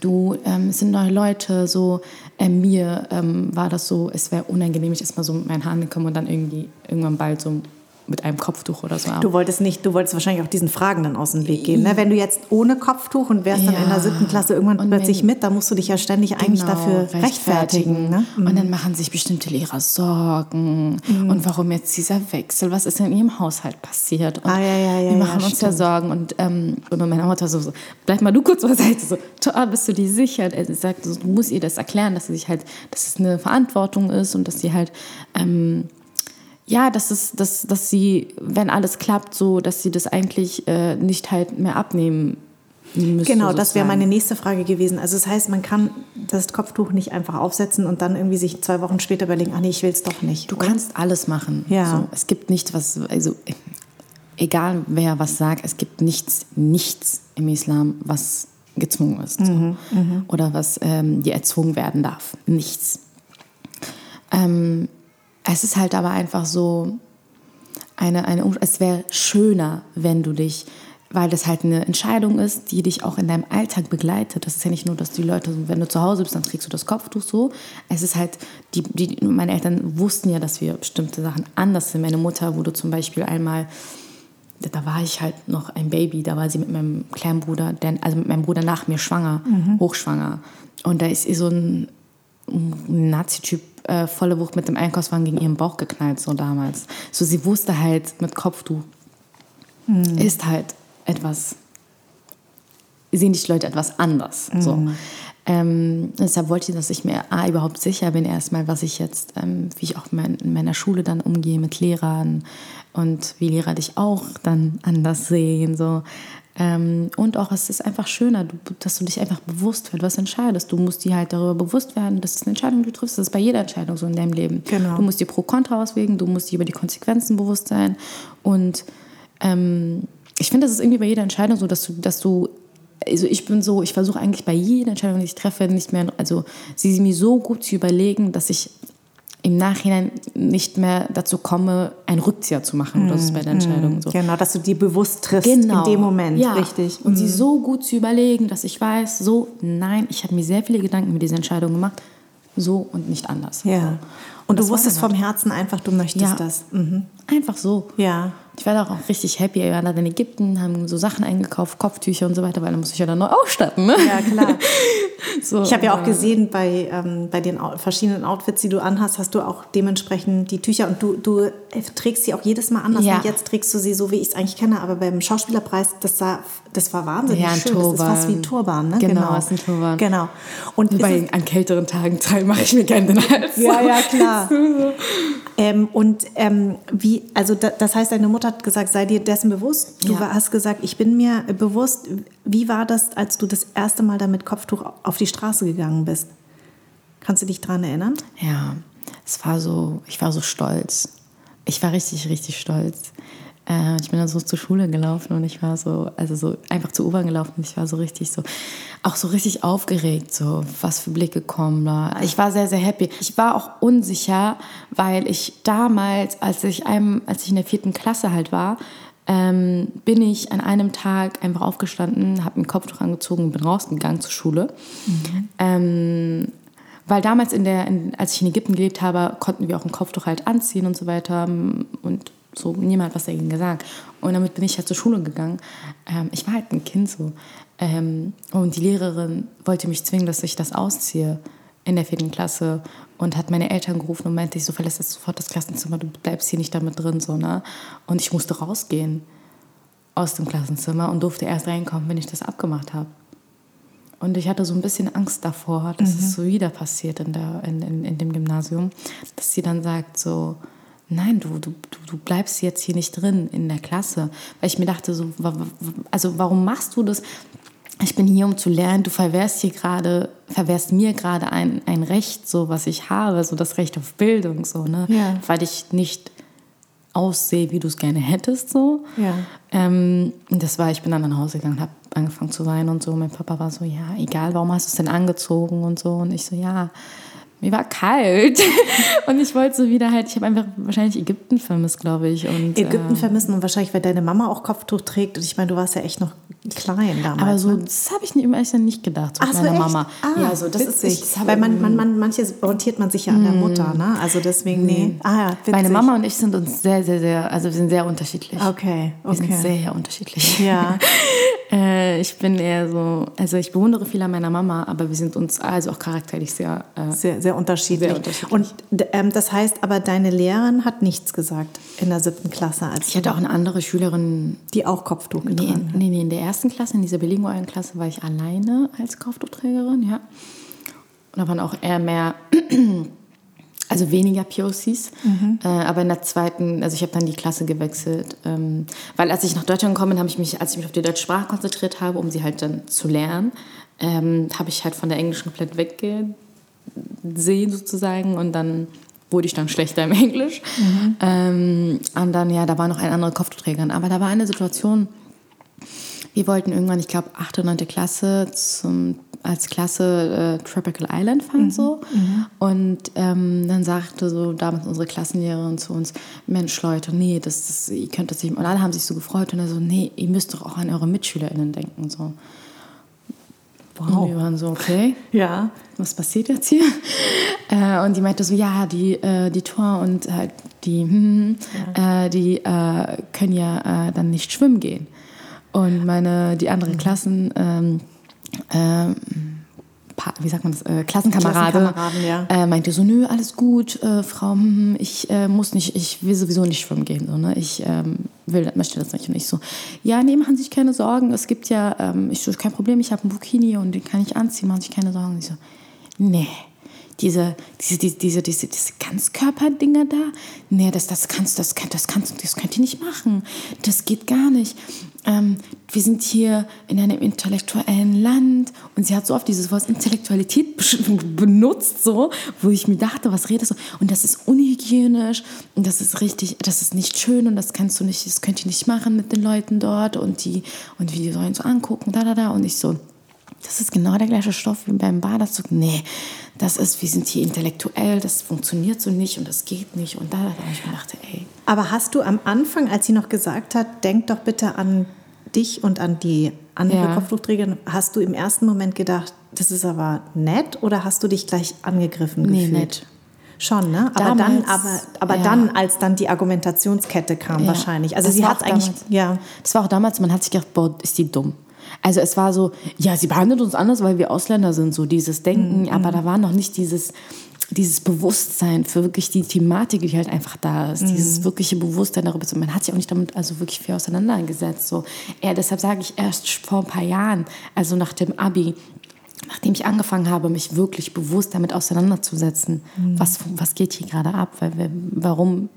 du, ähm, es sind neue Leute, so, ähm, mir ähm, war das so, es wäre unangenehm, ich erstmal so mit meinen Haaren gekommen und dann irgendwie irgendwann bald so mit einem Kopftuch oder so. Du wolltest nicht, du wolltest wahrscheinlich auch diesen Fragen dann aus dem Weg gehen. Ne? Wenn du jetzt ohne Kopftuch und wärst dann in der Ja. siebten Klasse irgendwann Und plötzlich mit, da musst du dich ja ständig eigentlich Genau, dafür rechtfertigen. Ne? Und dann machen sich bestimmte Lehrer Sorgen. Mhm. Und warum jetzt dieser Wechsel? Was ist in ihrem Haushalt passiert? Und Ah, ja, ja, ja, wir machen ja, uns ja stimmt. Sorgen. Und, ähm, und meine Mutter so, so, bleib mal du kurz beiseite. So, Toa, bist du dir sicher? Er sagt, so, du musst ihr das erklären, dass sie sich halt, dass es eine Verantwortung ist und dass sie halt, ähm, ja, dass, es, dass, dass sie, wenn alles klappt, so, dass sie das eigentlich äh, nicht halt mehr abnehmen müsste. Genau, das wäre sozusagen. meine nächste Frage gewesen. Also das heißt, man kann das Kopftuch nicht einfach aufsetzen und dann irgendwie sich zwei Wochen später überlegen, ah nee, ich will es doch nicht. Du kannst alles machen. Ja. So, es gibt nichts, was, also egal wer was sagt, es gibt nichts, nichts im Islam, was gezwungen ist. So. Oder was ähm, dir erzwungen werden darf. Nichts. Ähm, es ist halt aber einfach so, eine, eine, es wäre schöner, wenn du dich, weil das halt eine Entscheidung ist, die dich auch in deinem Alltag begleitet. Das ist ja nicht nur, dass die Leute, wenn du zu Hause bist, dann trägst du das Kopftuch so. Es ist halt, die, die, meine Eltern wussten ja, dass wir bestimmte Sachen anders sind. Meine Mutter wurde zum Beispiel einmal, da war ich halt noch ein Baby, da war sie mit meinem kleinen Bruder, der, also mit meinem Bruder nach mir schwanger, hochschwanger. Und da ist ihr so ein Nazi-Typ äh, volle Wucht mit dem Einkaufswagen gegen ihren Bauch geknallt, so damals. So, sie wusste halt, mit Kopftuch ist halt etwas, sehen die Leute etwas anders. So. Ähm, deshalb wollte ich, dass ich mir A, überhaupt sicher bin, erstmal, was ich jetzt, ähm, wie ich auch mein, in meiner Schule dann umgehe mit Lehrern und wie Lehrer dich auch dann anders sehen. So. Ähm, und auch, es ist einfach schöner, du, dass du dich einfach bewusst wirst, was entscheidest. Du musst dir halt darüber bewusst werden, dass es eine Entscheidung, die du triffst. Das ist bei jeder Entscheidung so in deinem Leben. Genau. Du musst dir pro Kontra auswägen, du musst dir über die Konsequenzen bewusst sein. Und ähm, ich finde, das ist irgendwie bei jeder Entscheidung so, dass du, dass du also ich bin so, ich versuche eigentlich bei jeder Entscheidung, die ich treffe, nicht mehr, also sie mir so gut zu überlegen, dass ich im Nachhinein nicht mehr dazu komme, einen Rückzieher zu machen. Das ist bei der Entscheidung so. Genau, dass du dir bewusst triffst in dem Moment, Genau. ja. richtig. Und sie so gut zu überlegen, dass ich weiß, so, nein, ich habe mir sehr viele Gedanken mit dieser Entscheidung gemacht, so und nicht anders. Ja. Und das du wusstest vom Herzen einfach, du möchtest Ja. das. Mhm. Einfach so. Ja. Ich war da auch richtig happy. Wir waren dann in Ägypten, haben so Sachen eingekauft, Kopftücher und so weiter, weil dann muss ich ja dann neu ausstatten. Ne? Ja, klar. So, Ich habe ja auch äh, gesehen, bei, ähm, bei den verschiedenen Outfits, die du anhast, hast du auch dementsprechend die Tücher und du, du trägst sie auch jedes Mal anders. Ja. Und jetzt trägst du sie so, wie ich es eigentlich kenne, aber beim Schauspielerpreis, das, sah, das war wahnsinnig Ja, ein schön. Das ist fast wie ein Turban. Turban, ne? Genau, ist ein Turban. Genau. Und ist es, Bei, an kälteren Tagen mache ich mir gerne den Hals. ja, ja, klar. Ähm, und ähm, wie, also da, das heißt, deine Mutter hat gesagt, sei dir dessen bewusst. Du Ja. hast gesagt, ich bin mir bewusst. Wie war das, als du das erste Mal da mit Kopftuch auf die Straße gegangen bist? Kannst du dich daran erinnern? Ja, es war so, ich war so stolz. Ich war richtig, richtig stolz. Äh, ich bin dann so zur Schule gelaufen und ich war so, also so einfach zur U-Bahn gelaufen und ich war so richtig so, auch so richtig aufgeregt, so was für Blicke kommen da. Ich war sehr, sehr happy. Ich war auch unsicher, weil ich damals, als ich einem, als ich in der vierten Klasse halt war, ähm, bin ich an einem Tag einfach aufgestanden, habe ein Kopftuch angezogen und bin rausgegangen zur Schule. Ähm, weil damals, in der, in, als ich in Ägypten gelebt habe, konnten wir auch ein Kopftuch halt anziehen und so weiter. Und so, niemand hat was dagegen gesagt. Und damit bin ich halt zur Schule gegangen. Ähm, ich war halt ein Kind so. Ähm, und die Lehrerin wollte mich zwingen, dass ich das ausziehe in der vierten Klasse und hat meine Eltern gerufen und meinte, ich so verlässt jetzt sofort das Klassenzimmer, du bleibst hier nicht damit drin, so, ne? Und ich musste rausgehen. aus dem Klassenzimmer und durfte erst reinkommen, wenn ich das abgemacht habe. Und ich hatte so ein bisschen Angst davor, dass mhm. es so wieder passiert in, der, in, in, in dem Gymnasium, dass sie dann sagt so, nein, du, du, du bleibst jetzt hier nicht drin in der Klasse. Weil ich mir dachte, so, also warum machst du das? Ich bin hier, um zu lernen. Du verwehrst hier gerade, verwehrst mir gerade ein, ein Recht, so was ich habe, so das Recht auf Bildung, so, ne? Ja. Weil ich nicht aussehe, wie du es gerne hättest, so. Ja. Ähm, das war, ich bin dann nach Hause gegangen, habe angefangen zu weinen und so. Mein Papa war so, ja, egal, warum hast du es denn angezogen und so. Und ich so, ja, mir war kalt und ich wollte so wieder halt, ich habe einfach wahrscheinlich Ägypten vermisst, glaube ich. Und, Ägypten äh, vermissen und wahrscheinlich, weil deine Mama auch Kopftuch trägt. Und ich meine, du warst ja echt noch klein damals. Aber so, ne? das habe ich nicht, nicht gedacht, so Ach, meiner so Mama. Ah, ja, so, das witzig. ist Weil man, man, man, manches orientiert man sich ja an der Mutter, ne? Also deswegen, nee. Ah, ja, witzig. Meine Mama und ich sind uns sehr, sehr, sehr, also wir sind sehr unterschiedlich. Okay, okay. Wir sind sehr unterschiedlich. Ja. äh, ich bin eher so, also ich bewundere viel an meiner Mama, aber wir sind uns also auch charakterlich sehr, äh, sehr, sehr unterschiedlich. Sehr unterschiedlich. Und ähm, das heißt aber, deine Lehrerin hat nichts gesagt in der siebten Klasse. Als ich hatte auch eine andere Schülerin. Die auch Kopftuch getragen nee, nee, nee, in der ersten Klasse, in dieser bilingualen Klasse, war ich alleine als Kopftuchträgerin, ja. Und da waren auch eher mehr also weniger POCs, mhm. äh, aber in der zweiten, also ich habe dann die Klasse gewechselt, ähm, weil als ich nach Deutschland gekommen bin, habe ich mich, als ich mich auf die deutsche Sprache konzentriert habe, um sie halt dann zu lernen, ähm, habe ich halt von der Englisch komplett weggesehen sozusagen und dann wurde ich dann schlechter im Englisch. Mhm. Ähm, und dann, ja, da war noch ein anderer Kopfträger. Aber da war eine Situation, wir wollten irgendwann, ich glaube, 8. und 9. Klasse zum als Klasse äh, Tropical Island fand mhm. so. Mhm. Und ähm, dann sagte so damals unsere Klassenlehrerin zu uns, Mensch Leute, nee, das, das, ihr könnt das nicht. Und alle haben sich so gefreut und er so, nee, ihr müsst doch auch an eure MitschülerInnen denken. So. Wow. Und wir waren so, okay, ja. was passiert jetzt hier? Äh, und die meinte so, ja, die, äh, die Tor und äh, die, hm, ja. Äh, die äh, können ja äh, dann nicht schwimmen gehen. Und meine, die anderen mhm. Klassen, ähm, äh, wie sagt man das, äh, Klassenkamerade, ja. äh, meinte so, nö, alles gut, äh, Frau, hm, hm ich äh, muss nicht, ich will sowieso nicht schwimmen gehen, so, ne? ich ähm, will, möchte das nicht. Und ich so, ja, nee, machen Sie sich keine Sorgen, es gibt ja, ähm, ich so, kein Problem, ich habe einen Bikini und den kann ich anziehen, machen Sie sich keine Sorgen. Und ich so, nee, diese, diese, diese, diese, diese, diese Ganzkörperdinger da, nee, das, das kannst, das, das kannst, das könnt ihr nicht machen, das geht gar nicht ähm, wir sind hier in einem intellektuellen Land und sie hat so oft dieses Wort Intellektualität benutzt, so, wo ich mir dachte, was redest du? Und das ist unhygienisch und das ist richtig, das ist nicht schön und das kannst du nicht, das könnt ihr nicht machen mit den Leuten dort und die und wie die sollen so angucken, da da da und ich so, das ist genau der gleiche Stoff wie beim Badeanzug. Nee, das ist, wir sind hier intellektuell, das funktioniert so nicht und das geht nicht. Und da, da habe ich mir gedacht, ey. Aber hast du am Anfang, als sie noch gesagt hat, denk doch bitte an dich und an die andere ja. Kopftuchträgerin, hast du im ersten Moment gedacht, das ist aber nett oder hast du dich gleich angegriffen nee, gefühlt? nett. Schon, ne? Aber damals, dann, aber, aber ja. dann, als dann die Argumentationskette kam, ja. wahrscheinlich. Also das sie hat eigentlich, damals, ja. Das war auch damals, man hat sich gedacht, boah, ist die dumm. Also es war so, ja, sie behandelt uns anders, weil wir Ausländer sind, so dieses Denken, mhm. aber da war noch nicht dieses, dieses Bewusstsein für wirklich die Thematik, die halt einfach da ist, mhm. dieses wirkliche Bewusstsein darüber. Man hat sich auch nicht damit also wirklich viel auseinandergesetzt. So. Ja, deshalb sage ich erst vor ein paar Jahren, also nach dem Abi, nachdem ich angefangen habe, mich wirklich bewusst damit auseinanderzusetzen, mhm. was, was geht hier gerade ab, weil, warum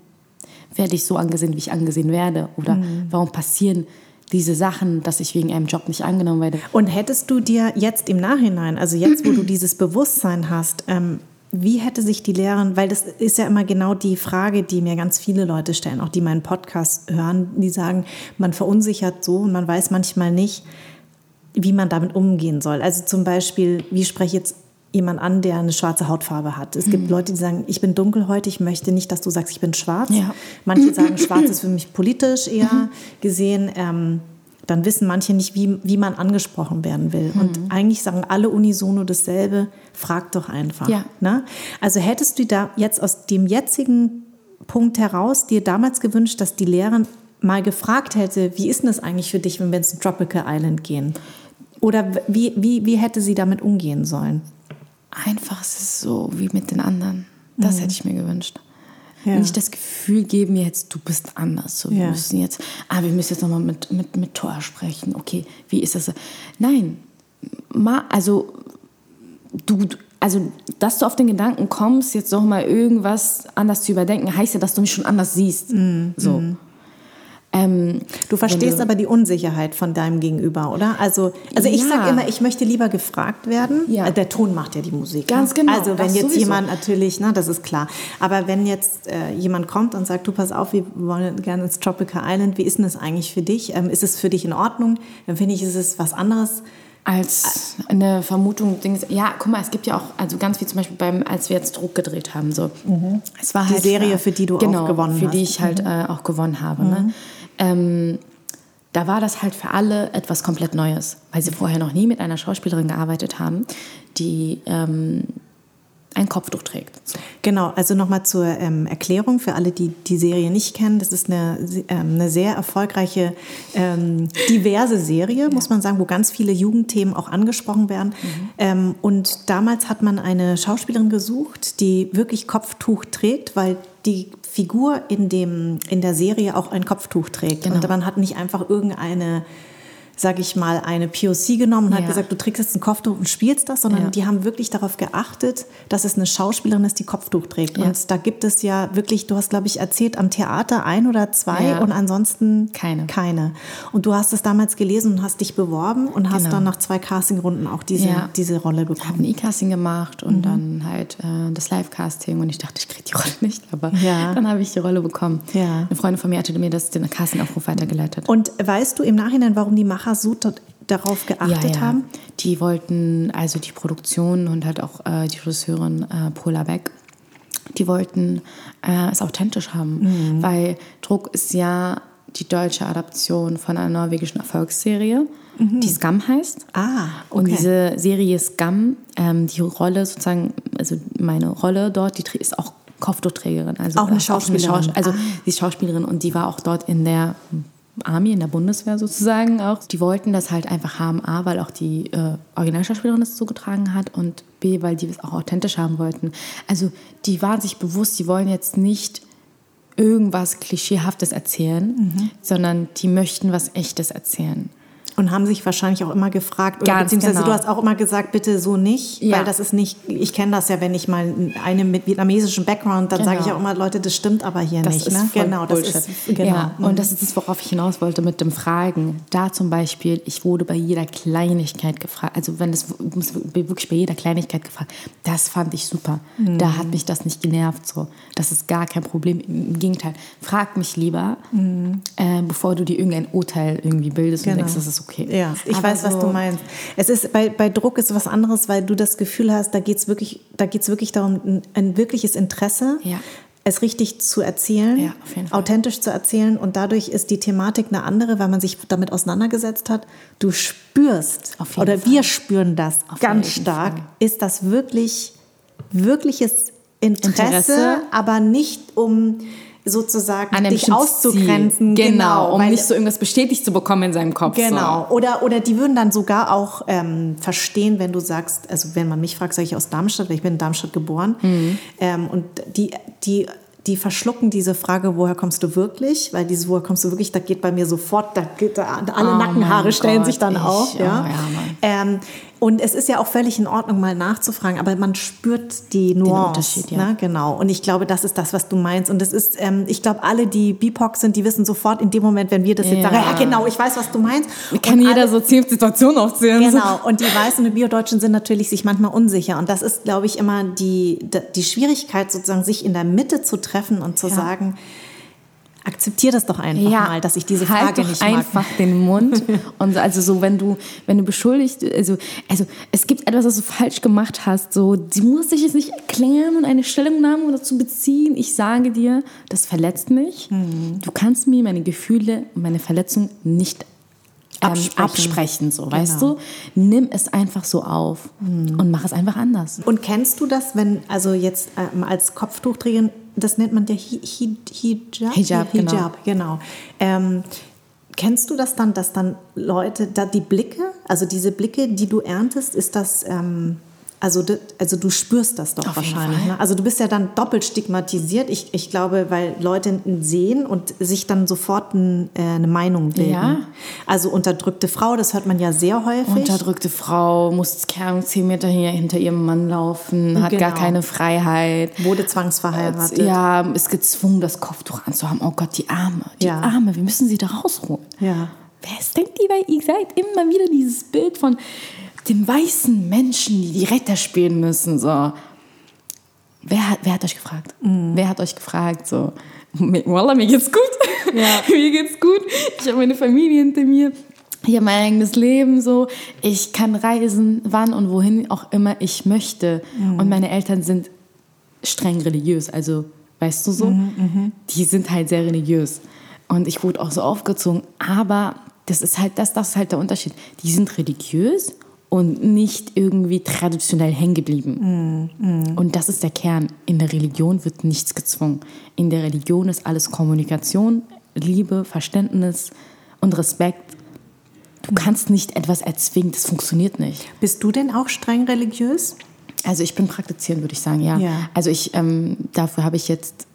werde ich so angesehen, wie ich angesehen werde oder mhm. warum passieren diese Sachen, dass ich wegen einem Job nicht angenommen werde. Und hättest du dir jetzt im Nachhinein, also jetzt, wo du dieses Bewusstsein hast, ähm, wie hätte sich die Lehrerin, weil das ist ja immer genau die Frage, die mir ganz viele Leute stellen, auch die meinen Podcast hören, die sagen, man verunsichert so und man weiß manchmal nicht, wie man damit umgehen soll. Also zum Beispiel, wie spreche ich jetzt jemand an, der eine schwarze Hautfarbe hat. Es mhm. gibt Leute, die sagen, ich bin dunkelhäutig, ich möchte nicht, dass du sagst, ich bin schwarz. Ja. Manche sagen, schwarz ist für mich politisch eher mhm. gesehen. Ähm, dann wissen manche nicht, wie, wie man angesprochen werden will. Mhm. Und eigentlich sagen alle unisono dasselbe, frag doch einfach. Ja. Ne? Also hättest du da jetzt aus dem jetzigen Punkt heraus dir damals gewünscht, dass die Lehrerin mal gefragt hätte, wie ist denn das eigentlich für dich, wenn wir ins Tropical Island gehen? Oder wie, wie, wie hätte sie damit umgehen sollen? Einfach es ist so wie mit den anderen. Das mhm. hätte ich mir gewünscht. Ja. Nicht das Gefühl geben, jetzt du bist anders. So, wir ja. müssen jetzt, ah, wir müssen jetzt nochmal mit, mit, mit Thor sprechen. Okay, wie ist das? Nein, ma, also du, also dass du auf den Gedanken kommst, jetzt nochmal irgendwas anders zu überdenken, heißt ja, dass du mich schon anders siehst. Mm, so. Mm. Ähm, du verstehst du, aber die Unsicherheit von deinem Gegenüber, oder? Also, also ich ja. sage immer, ich möchte lieber gefragt werden. Ja. Der Ton macht ja die Musik. Ganz ne? genau. Also wenn jetzt sowieso. jemand natürlich, na, das ist klar. Aber wenn jetzt äh, jemand kommt und sagt, du pass auf, wir wollen gerne ins Tropical Island, wie ist denn das eigentlich für dich? Ähm, ist es für dich in Ordnung? Dann finde ich, ist es was anderes als eine Vermutung. Ja, guck mal, es gibt ja auch, also ganz wie zum Beispiel beim, als wir jetzt Druck gedreht haben, so. Mhm. Es war die halt Serie, für die du genau, auch gewonnen hast. für die ich halt mhm. äh, auch gewonnen habe. Ne? Mhm. Ne? Ähm, da war das halt für alle etwas komplett Neues, weil sie vorher noch nie mit einer Schauspielerin gearbeitet haben, die ähm, ein Kopftuch trägt. So. Genau, also nochmal zur ähm, Erklärung für alle, die die Serie nicht kennen. Das ist eine, ähm, eine sehr erfolgreiche, ähm, diverse Serie, ja. muss man sagen, wo ganz viele Jugendthemen auch angesprochen werden. Mhm. Ähm, und damals hat man eine Schauspielerin gesucht, die wirklich Kopftuch trägt, weil die Figur in, dem, in der Serie auch ein Kopftuch trägt. Genau. Und man hat nicht einfach irgendeine sage ich mal, eine POC genommen und ja. hat gesagt, du trägst jetzt ein Kopftuch und spielst das, sondern ja. die haben wirklich darauf geachtet, dass es eine Schauspielerin ist, die Kopftuch trägt. Ja. Und da gibt es ja wirklich, du hast, glaube ich, erzählt, am Theater ein oder zwei und ansonsten keine. keine. Und du hast es damals gelesen und hast dich beworben und hast genau. dann nach zwei Castingrunden auch diese, diese Rolle bekommen. Ich habe ein E-Casting gemacht und mhm. dann halt äh, das Live-Casting und ich dachte, ich kriege die Rolle nicht, aber dann habe ich die Rolle bekommen. Eine Freundin von mir hatte mir das den Casting-Aufruf weitergeleitet. Und weißt du im Nachhinein, warum die Macher so darauf geachtet ja, ja. haben? Die wollten, also die Produktion und halt auch äh, die Regisseurin äh, Paula Beck, die wollten äh, es authentisch haben, mhm. weil Druck ist ja die deutsche Adaption von einer norwegischen Erfolgsserie, mhm. die Scam heißt. Ah, okay. Und diese Serie Scam, ähm, die Rolle sozusagen, also meine Rolle dort, die ist auch Kopftuchträgerin. Also auch eine Schauspielerin. Auch eine Schaus also ah. die ist Schauspielerin und die war auch dort in der Army, in der Bundeswehr sozusagen auch. Die wollten das halt einfach haben, A, weil auch die äh, Originalschauspielerin das zugetragen hat und B, weil die es auch authentisch haben wollten. Also die waren sich bewusst, die wollen jetzt nicht irgendwas Klischeehaftes erzählen, mhm. sondern die möchten was Echtes erzählen. Und haben sich wahrscheinlich auch immer gefragt, Ganz beziehungsweise genau. du hast auch immer gesagt, bitte so nicht, ja. weil das ist nicht, ich kenne das ja, wenn ich mal eine mit vietnamesischem Background, dann genau. sage ich auch immer, Leute, das stimmt aber hier das nicht. Ist ne? Genau, das Bullshit. ist genau. Ja, und das ist das, worauf ich hinaus wollte mit dem Fragen. Da zum Beispiel, ich wurde bei jeder Kleinigkeit gefragt, also wenn es wirklich bei jeder Kleinigkeit gefragt, das fand ich super. Mhm. Da hat mich das nicht genervt so. Das ist gar kein Problem. Im Gegenteil, frag mich lieber, mhm. äh, bevor du dir irgendein Urteil irgendwie bildest genau. und denkst, das ist okay. Ja, ich Aber weiß, so was du meinst. Es ist bei, bei Druck ist was anderes, weil du das Gefühl hast, da geht es wirklich, wirklich darum, ein, ein wirkliches Interesse. Ja es richtig zu erzählen, ja, authentisch zu erzählen und dadurch ist die Thematik eine andere, weil man sich damit auseinandergesetzt hat. Du spürst oder Fall. wir spüren das auf ganz stark. Fall. Ist das wirklich wirkliches Interesse, Interesse, aber nicht um sozusagen An dich auszugrenzen. Ziel. Genau, genau um nicht so irgendwas bestätigt zu bekommen in seinem Kopf. Genau. So. Oder, oder die würden dann sogar auch ähm, verstehen, wenn du sagst, also wenn man mich fragt, sage ich aus Darmstadt, weil ich bin in Darmstadt geboren. Mhm. Ähm, und die, die die verschlucken diese Frage, woher kommst du wirklich? Weil dieses, woher kommst du wirklich, da geht bei mir sofort, da geht da, alle oh Nackenhaare stellen Gott, sich dann ich, auf. Ja? Oh, ja ähm, und es ist ja auch völlig in Ordnung, mal nachzufragen, aber man spürt die Nuance. Ja. Ne? Genau. Und ich glaube, das ist das, was du meinst. Und das ist, ähm, ich glaube, alle, die BIPOC sind, die wissen sofort in dem Moment, wenn wir das ja. jetzt sagen, ja, genau, ich weiß, was du meinst. Und kann jeder alle, so zehn Situationen aufzählen. Genau. Und die Weißen und Biodeutschen sind natürlich sich manchmal unsicher. Und das ist, glaube ich, immer die, die Schwierigkeit, sozusagen sich in der Mitte zu treffen und zu sagen, akzeptiere das doch einfach ja, mal, dass ich diese Frage halt doch nicht mag. einfach den Mund und also so wenn du wenn du beschuldigst also also es gibt etwas was du falsch gemacht hast so sie muss sich jetzt nicht erklären und eine Stellungnahme dazu beziehen ich sage dir das verletzt mich mhm. du kannst mir meine Gefühle und meine Verletzung nicht ähm, absprechen. absprechen, so, genau. weißt du? Nimm es einfach so auf mhm. und mach es einfach anders. Und kennst du das, wenn, also jetzt ähm, als Kopftuchträgerin das nennt man der Hijab? Hijab, Hijab genau. Hijab, genau. Ähm, kennst du das dann, dass dann Leute, da die Blicke, also diese Blicke, die du erntest, ist das, ähm, also, also du spürst das doch Auf wahrscheinlich. Ne? Also du bist ja dann doppelt stigmatisiert. Ich, ich glaube, weil Leute sehen und sich dann sofort ein, äh, eine Meinung bilden. Ja. Also unterdrückte Frau, das hört man ja sehr häufig. Unterdrückte Frau, muss Ahnung, zehn Meter hier hinter ihrem Mann laufen, hat gar Genau. keine Freiheit. wurde zwangsverheiratet. Ja, ist gezwungen, das Kopftuch anzuhaben. Oh Gott, die Arme, die Ja. Arme, wir müssen sie da rausholen. Ja. Wer ist denkt ihr, weil ihr seid immer wieder dieses Bild von den weißen Menschen, die die Retter spielen müssen. So. Wer, hat, wer hat euch gefragt? Wer hat euch gefragt? So, mir- Wallah, mir geht's gut. Ja. mir geht's gut. Ich habe meine Familie hinter mir. Ich habe mein eigenes Leben so. Ich kann reisen, wann und wohin auch immer ich möchte. Und meine Eltern sind streng religiös. Also, weißt du so? Die sind halt sehr religiös. Und ich wurde auch so aufgezogen. Aber das ist halt, das, das ist halt der Unterschied. Die sind religiös und nicht irgendwie traditionell hängen geblieben. Und das ist der Kern. In der Religion wird nichts gezwungen. In der Religion ist alles Kommunikation, Liebe, Verständnis und Respekt. Du kannst nicht etwas erzwingen, das funktioniert nicht. Bist du denn auch streng religiös? Also ich bin praktizierend, würde ich sagen, ja. Ja. Also ich, ähm, dafür habe ich jetzt,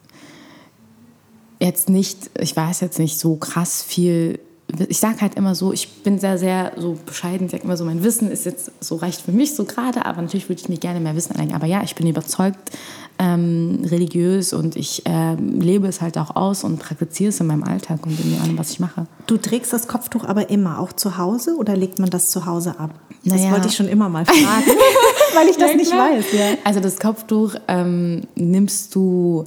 jetzt nicht, ich weiß jetzt nicht so krass viel, ich sage halt immer so, ich bin sehr, sehr so bescheiden, ich sage immer so, mein Wissen ist jetzt so, reicht für mich so gerade, aber natürlich würde ich mir gerne mehr Wissen aneignen. Aber ja, ich bin überzeugt ähm, religiös und ich ähm, lebe es halt auch aus und praktiziere es in meinem Alltag und in allem, was ich mache. Du trägst das Kopftuch aber immer, auch zu Hause oder legt man das zu Hause ab? Das Naja. wollte ich schon immer mal fragen, weil ich das Ja, nicht klar. weiß. Ja. Also das Kopftuch ähm, nimmst du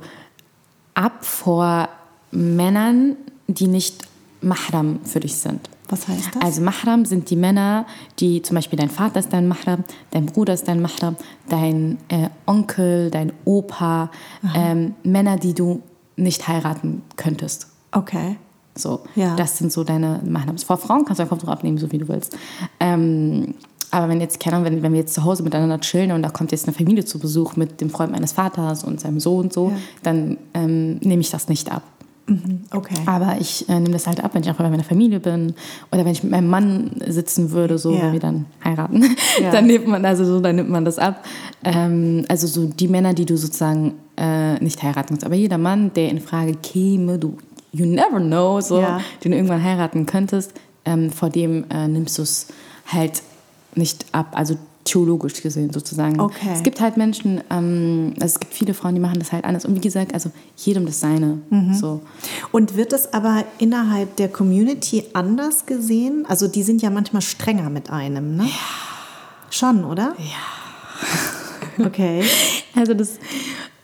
ab vor Männern, die nicht Mahram für dich sind. Was heißt das? Also Mahram sind die Männer, die zum Beispiel dein Vater ist dein Mahram, dein Bruder ist dein Mahram, dein äh, Onkel, dein Opa, ähm, Männer, die du nicht heiraten könntest. Okay. So, Ja. das sind so deine Mahnams. Vor Frauen kannst du dein Kopftuch abnehmen, so wie du willst. Ähm, aber wenn jetzt, keine wenn, wenn wir jetzt zu Hause miteinander chillen und da kommt jetzt eine Familie zu Besuch mit dem Freund meines Vaters und seinem Sohn und so, Ja. dann ähm, nehme ich das nicht ab. Okay. Aber ich äh, nehme das halt ab, wenn ich auch bei meiner Familie bin oder wenn ich mit meinem Mann sitzen würde, so Ja. wenn wir dann heiraten, Ja. dann nimmt man also so, dann nimmt man das ab. Ähm, also so die Männer, die du sozusagen äh, nicht heiraten kannst. Aber jeder Mann, der in Frage käme, du you never know, so, Ja. den du irgendwann heiraten könntest, ähm, vor dem äh, nimmst du es halt nicht ab. Also theologisch gesehen sozusagen. Okay. Es gibt halt Menschen, ähm, also es gibt viele Frauen, die machen das halt anders. Und wie gesagt, also jedem das Seine. Mhm. So. Und wird es aber innerhalb der Community anders gesehen? Also die sind ja manchmal strenger mit einem, ne? Ja. Schon, oder? Ja. Okay. Also das,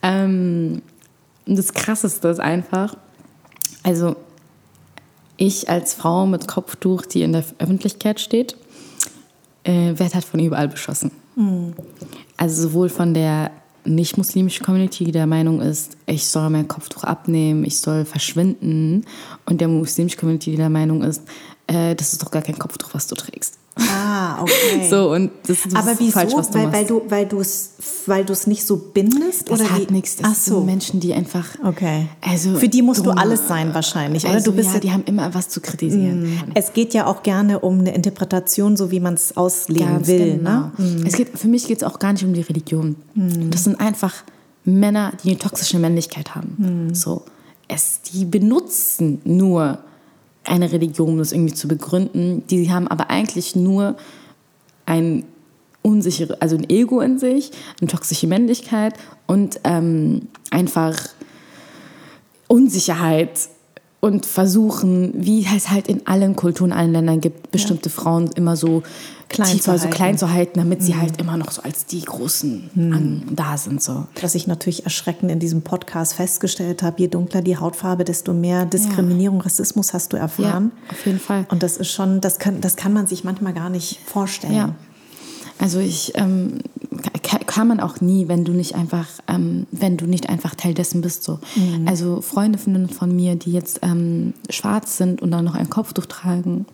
ähm, das Krasseste ist einfach, also ich als Frau mit Kopftuch, die in der Öffentlichkeit steht, äh, werde halt von überall beschossen. Also sowohl von der nicht-muslimischen Community, die der Meinung ist, ich soll mein Kopftuch abnehmen, ich soll verschwinden, und der muslimischen Community, die der Meinung ist, äh, das ist doch gar kein Kopftuch, was du trägst. Ah, okay. So, und das, das aber ist wieso? falsch, was du weil, machst. weil du weil es weil es nicht so bindest das oder hat nichts. Das Ach so. sind Menschen, die einfach. Okay. Also Für die musst du alles sein wahrscheinlich, oder? Also, du bist ja, die haben immer was zu kritisieren. es geht ja auch gerne um eine Interpretation, so wie man es auslegen Ganz will, genau. ne? Es geht, für mich geht es auch gar nicht um die Religion. Das sind einfach Männer, die eine toxische Männlichkeit haben. So, es, die benutzen nur eine Religion, um das irgendwie zu begründen. Die haben aber eigentlich nur ein unsichere, also ein Ego in sich, eine toxische Männlichkeit und ähm, einfach Unsicherheit und versuchen, wie es halt in allen Kulturen, allen Ländern gibt, bestimmte Frauen immer so Klein zu tiefer, so halten. klein zu halten, damit sie halt immer noch so als die Großen an, da sind. So. Was ich natürlich erschreckend in diesem Podcast festgestellt habe, je dunkler die Hautfarbe, desto mehr Diskriminierung, Rassismus hast du erfahren. Ja, auf jeden Fall. Und das ist schon, das kann, das kann man sich manchmal gar nicht vorstellen. Ja. Also ich ähm, ka- kann man auch nie, wenn du nicht einfach, ähm, wenn du nicht einfach Teil dessen bist. So. Mhm. Also Freunde von, von mir, die jetzt ähm, schwarz sind und dann noch ein Kopftuch tragen.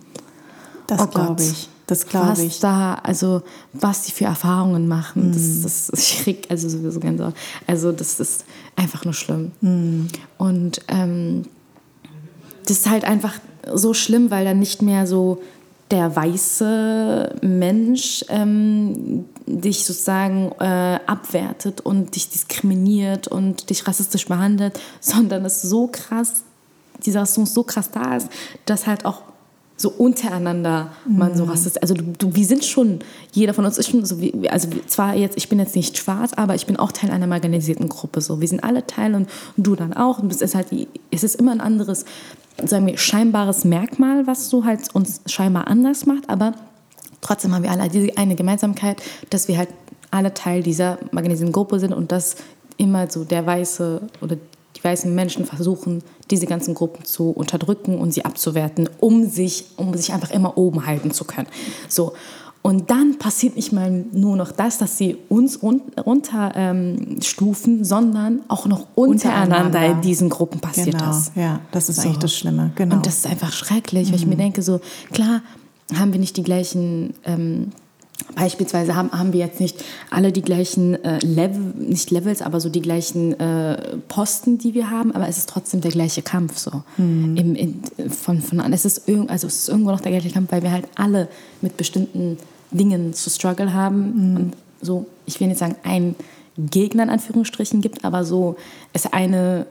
Das Oh glaube ich. Das glaube was ich. da, also was die für Erfahrungen machen, Mhm. das, das ich krieg also sowieso Gänsehaut. Also das ist einfach nur schlimm. Mhm. Und ähm, das ist halt einfach so schlimm, weil dann nicht mehr so der weiße Mensch ähm, dich sozusagen äh, abwertet und dich diskriminiert und dich rassistisch behandelt, sondern es so krass, dieser Rassismus so krass da ist, dass halt auch so untereinander man so rassistisch, also du, du, wir sind schon, jeder von uns ist schon so, wie, also zwar jetzt, ich bin jetzt nicht schwarz, aber ich bin auch Teil einer marginalisierten Gruppe, so, wir sind alle Teil und du dann auch. Und es ist halt, es ist immer ein anderes, sagen wir, scheinbares Merkmal, was so halt uns scheinbar anders macht, aber trotzdem haben wir alle diese eine Gemeinsamkeit, dass wir halt alle Teil dieser marginalisierten Gruppe sind und dass immer so der weiße oder die weißen Menschen versuchen, diese ganzen Gruppen zu unterdrücken und sie abzuwerten, um sich, um sich einfach immer oben halten zu können. So. Und dann passiert nicht mal nur noch das, dass sie uns runterstufen, ähm, sondern auch noch untereinander, untereinander, in diesen Gruppen passiert genau. das. Ja, das ist so. eigentlich das Schlimme. Genau. Und das ist einfach schrecklich, mhm. weil ich mir mhm. denke, so klar haben wir nicht die gleichen ähm, Beispielsweise haben, haben wir jetzt nicht alle die gleichen äh, Level, nicht Levels, aber so die gleichen äh, Posten, die wir haben, aber es ist trotzdem der gleiche Kampf so. Mhm. Im, in, von, von, es, ist irg also es ist irgendwo noch der gleiche Kampf, weil wir halt alle mit bestimmten Dingen zu struggle haben. Mhm. Und so, ich will nicht sagen, ein Gegner in Anführungsstrichen gibt, aber so es eine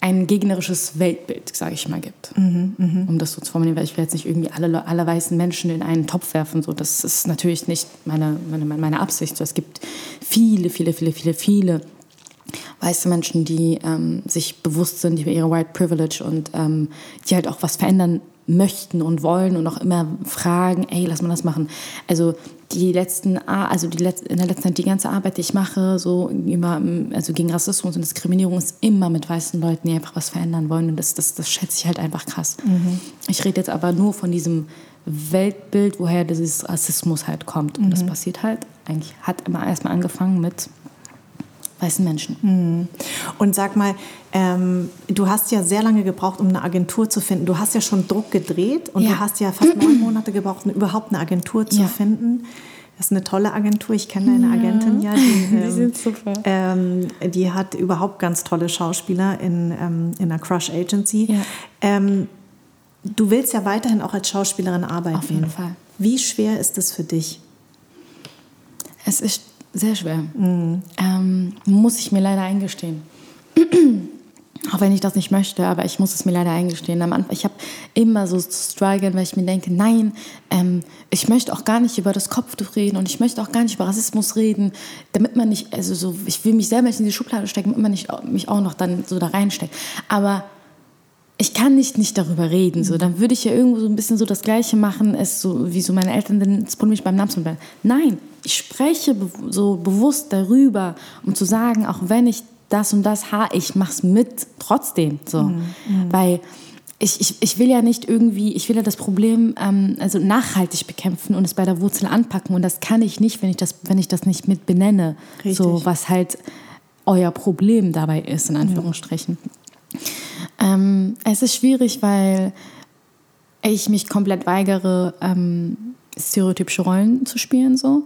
ein gegnerisches Weltbild, sage ich mal, gibt. Mhm, mh. Um das so zu formulieren, weil ich will jetzt nicht irgendwie alle, alle weißen Menschen in einen Topf werfen. So. Das ist natürlich nicht meine, meine, meine Absicht. So, es gibt viele, viele, viele, viele, viele weiße Menschen, die ähm, sich bewusst sind über ihre White Privilege und ähm, die halt auch was verändern möchten und wollen und auch immer fragen, ey, lass mal das machen. Also die letzten, also die Let in der letzten Zeit die ganze Arbeit, die ich mache, so über, also gegen Rassismus und Diskriminierung, ist immer mit weißen Leuten, die einfach was verändern wollen. Und das, das, das schätze ich halt einfach krass. Mhm. Ich rede jetzt aber nur von diesem Weltbild, woher dieses Rassismus halt kommt. Und mhm. das passiert halt, eigentlich hat immer erstmal angefangen mit weißen Menschen. Mhm. Und sag mal, ähm, du hast ja sehr lange gebraucht, um eine Agentur zu finden. Du hast ja schon Druck gedreht und ja. du hast ja fast neun Monate gebraucht, um überhaupt eine Agentur zu ja. finden. Das ist eine tolle Agentur. Ich kenne deine Agentin ja. Die, ähm, die sind super. Ähm, die hat überhaupt ganz tolle Schauspieler in, ähm, in einer Crush Agency. Ja. Ähm, du willst ja weiterhin auch als Schauspielerin arbeiten. Auf jeden Fall. Wie schwer ist das für dich? Es ist sehr schwer. Mhm. Ähm, muss ich mir leider eingestehen. Auch wenn ich das nicht möchte, aber ich muss es mir leider eingestehen. Am Anfang, ich habe immer so zu strugglen, weil ich mir denke, nein, ähm, ich möchte auch gar nicht über das Kopftuch reden und ich möchte auch gar nicht über Rassismus reden, damit man nicht, also so, ich will mich selber nicht in die Schublade stecken, damit man nicht, mich auch noch dann so da reinsteckt. Aber ich kann nicht nicht darüber reden. So, dann würde ich ja irgendwo so ein bisschen so das Gleiche machen, es so wie so meine Eltern den mich beim Namen. Nein, ich spreche so bewusst darüber, um zu sagen, auch wenn ich das und das habe, ich mach's mit trotzdem. So, mhm. mhm. weil ich, ich, ich will ja nicht irgendwie, ich will ja das Problem ähm, also nachhaltig bekämpfen und es bei der Wurzel anpacken und das kann ich nicht, wenn ich das, wenn ich das nicht mit benenne. Richtig. So was halt euer Problem dabei ist in Anführungsstrichen. Mhm. Ähm, es ist schwierig, weil ich mich komplett weigere, ähm, stereotypische Rollen zu spielen. So.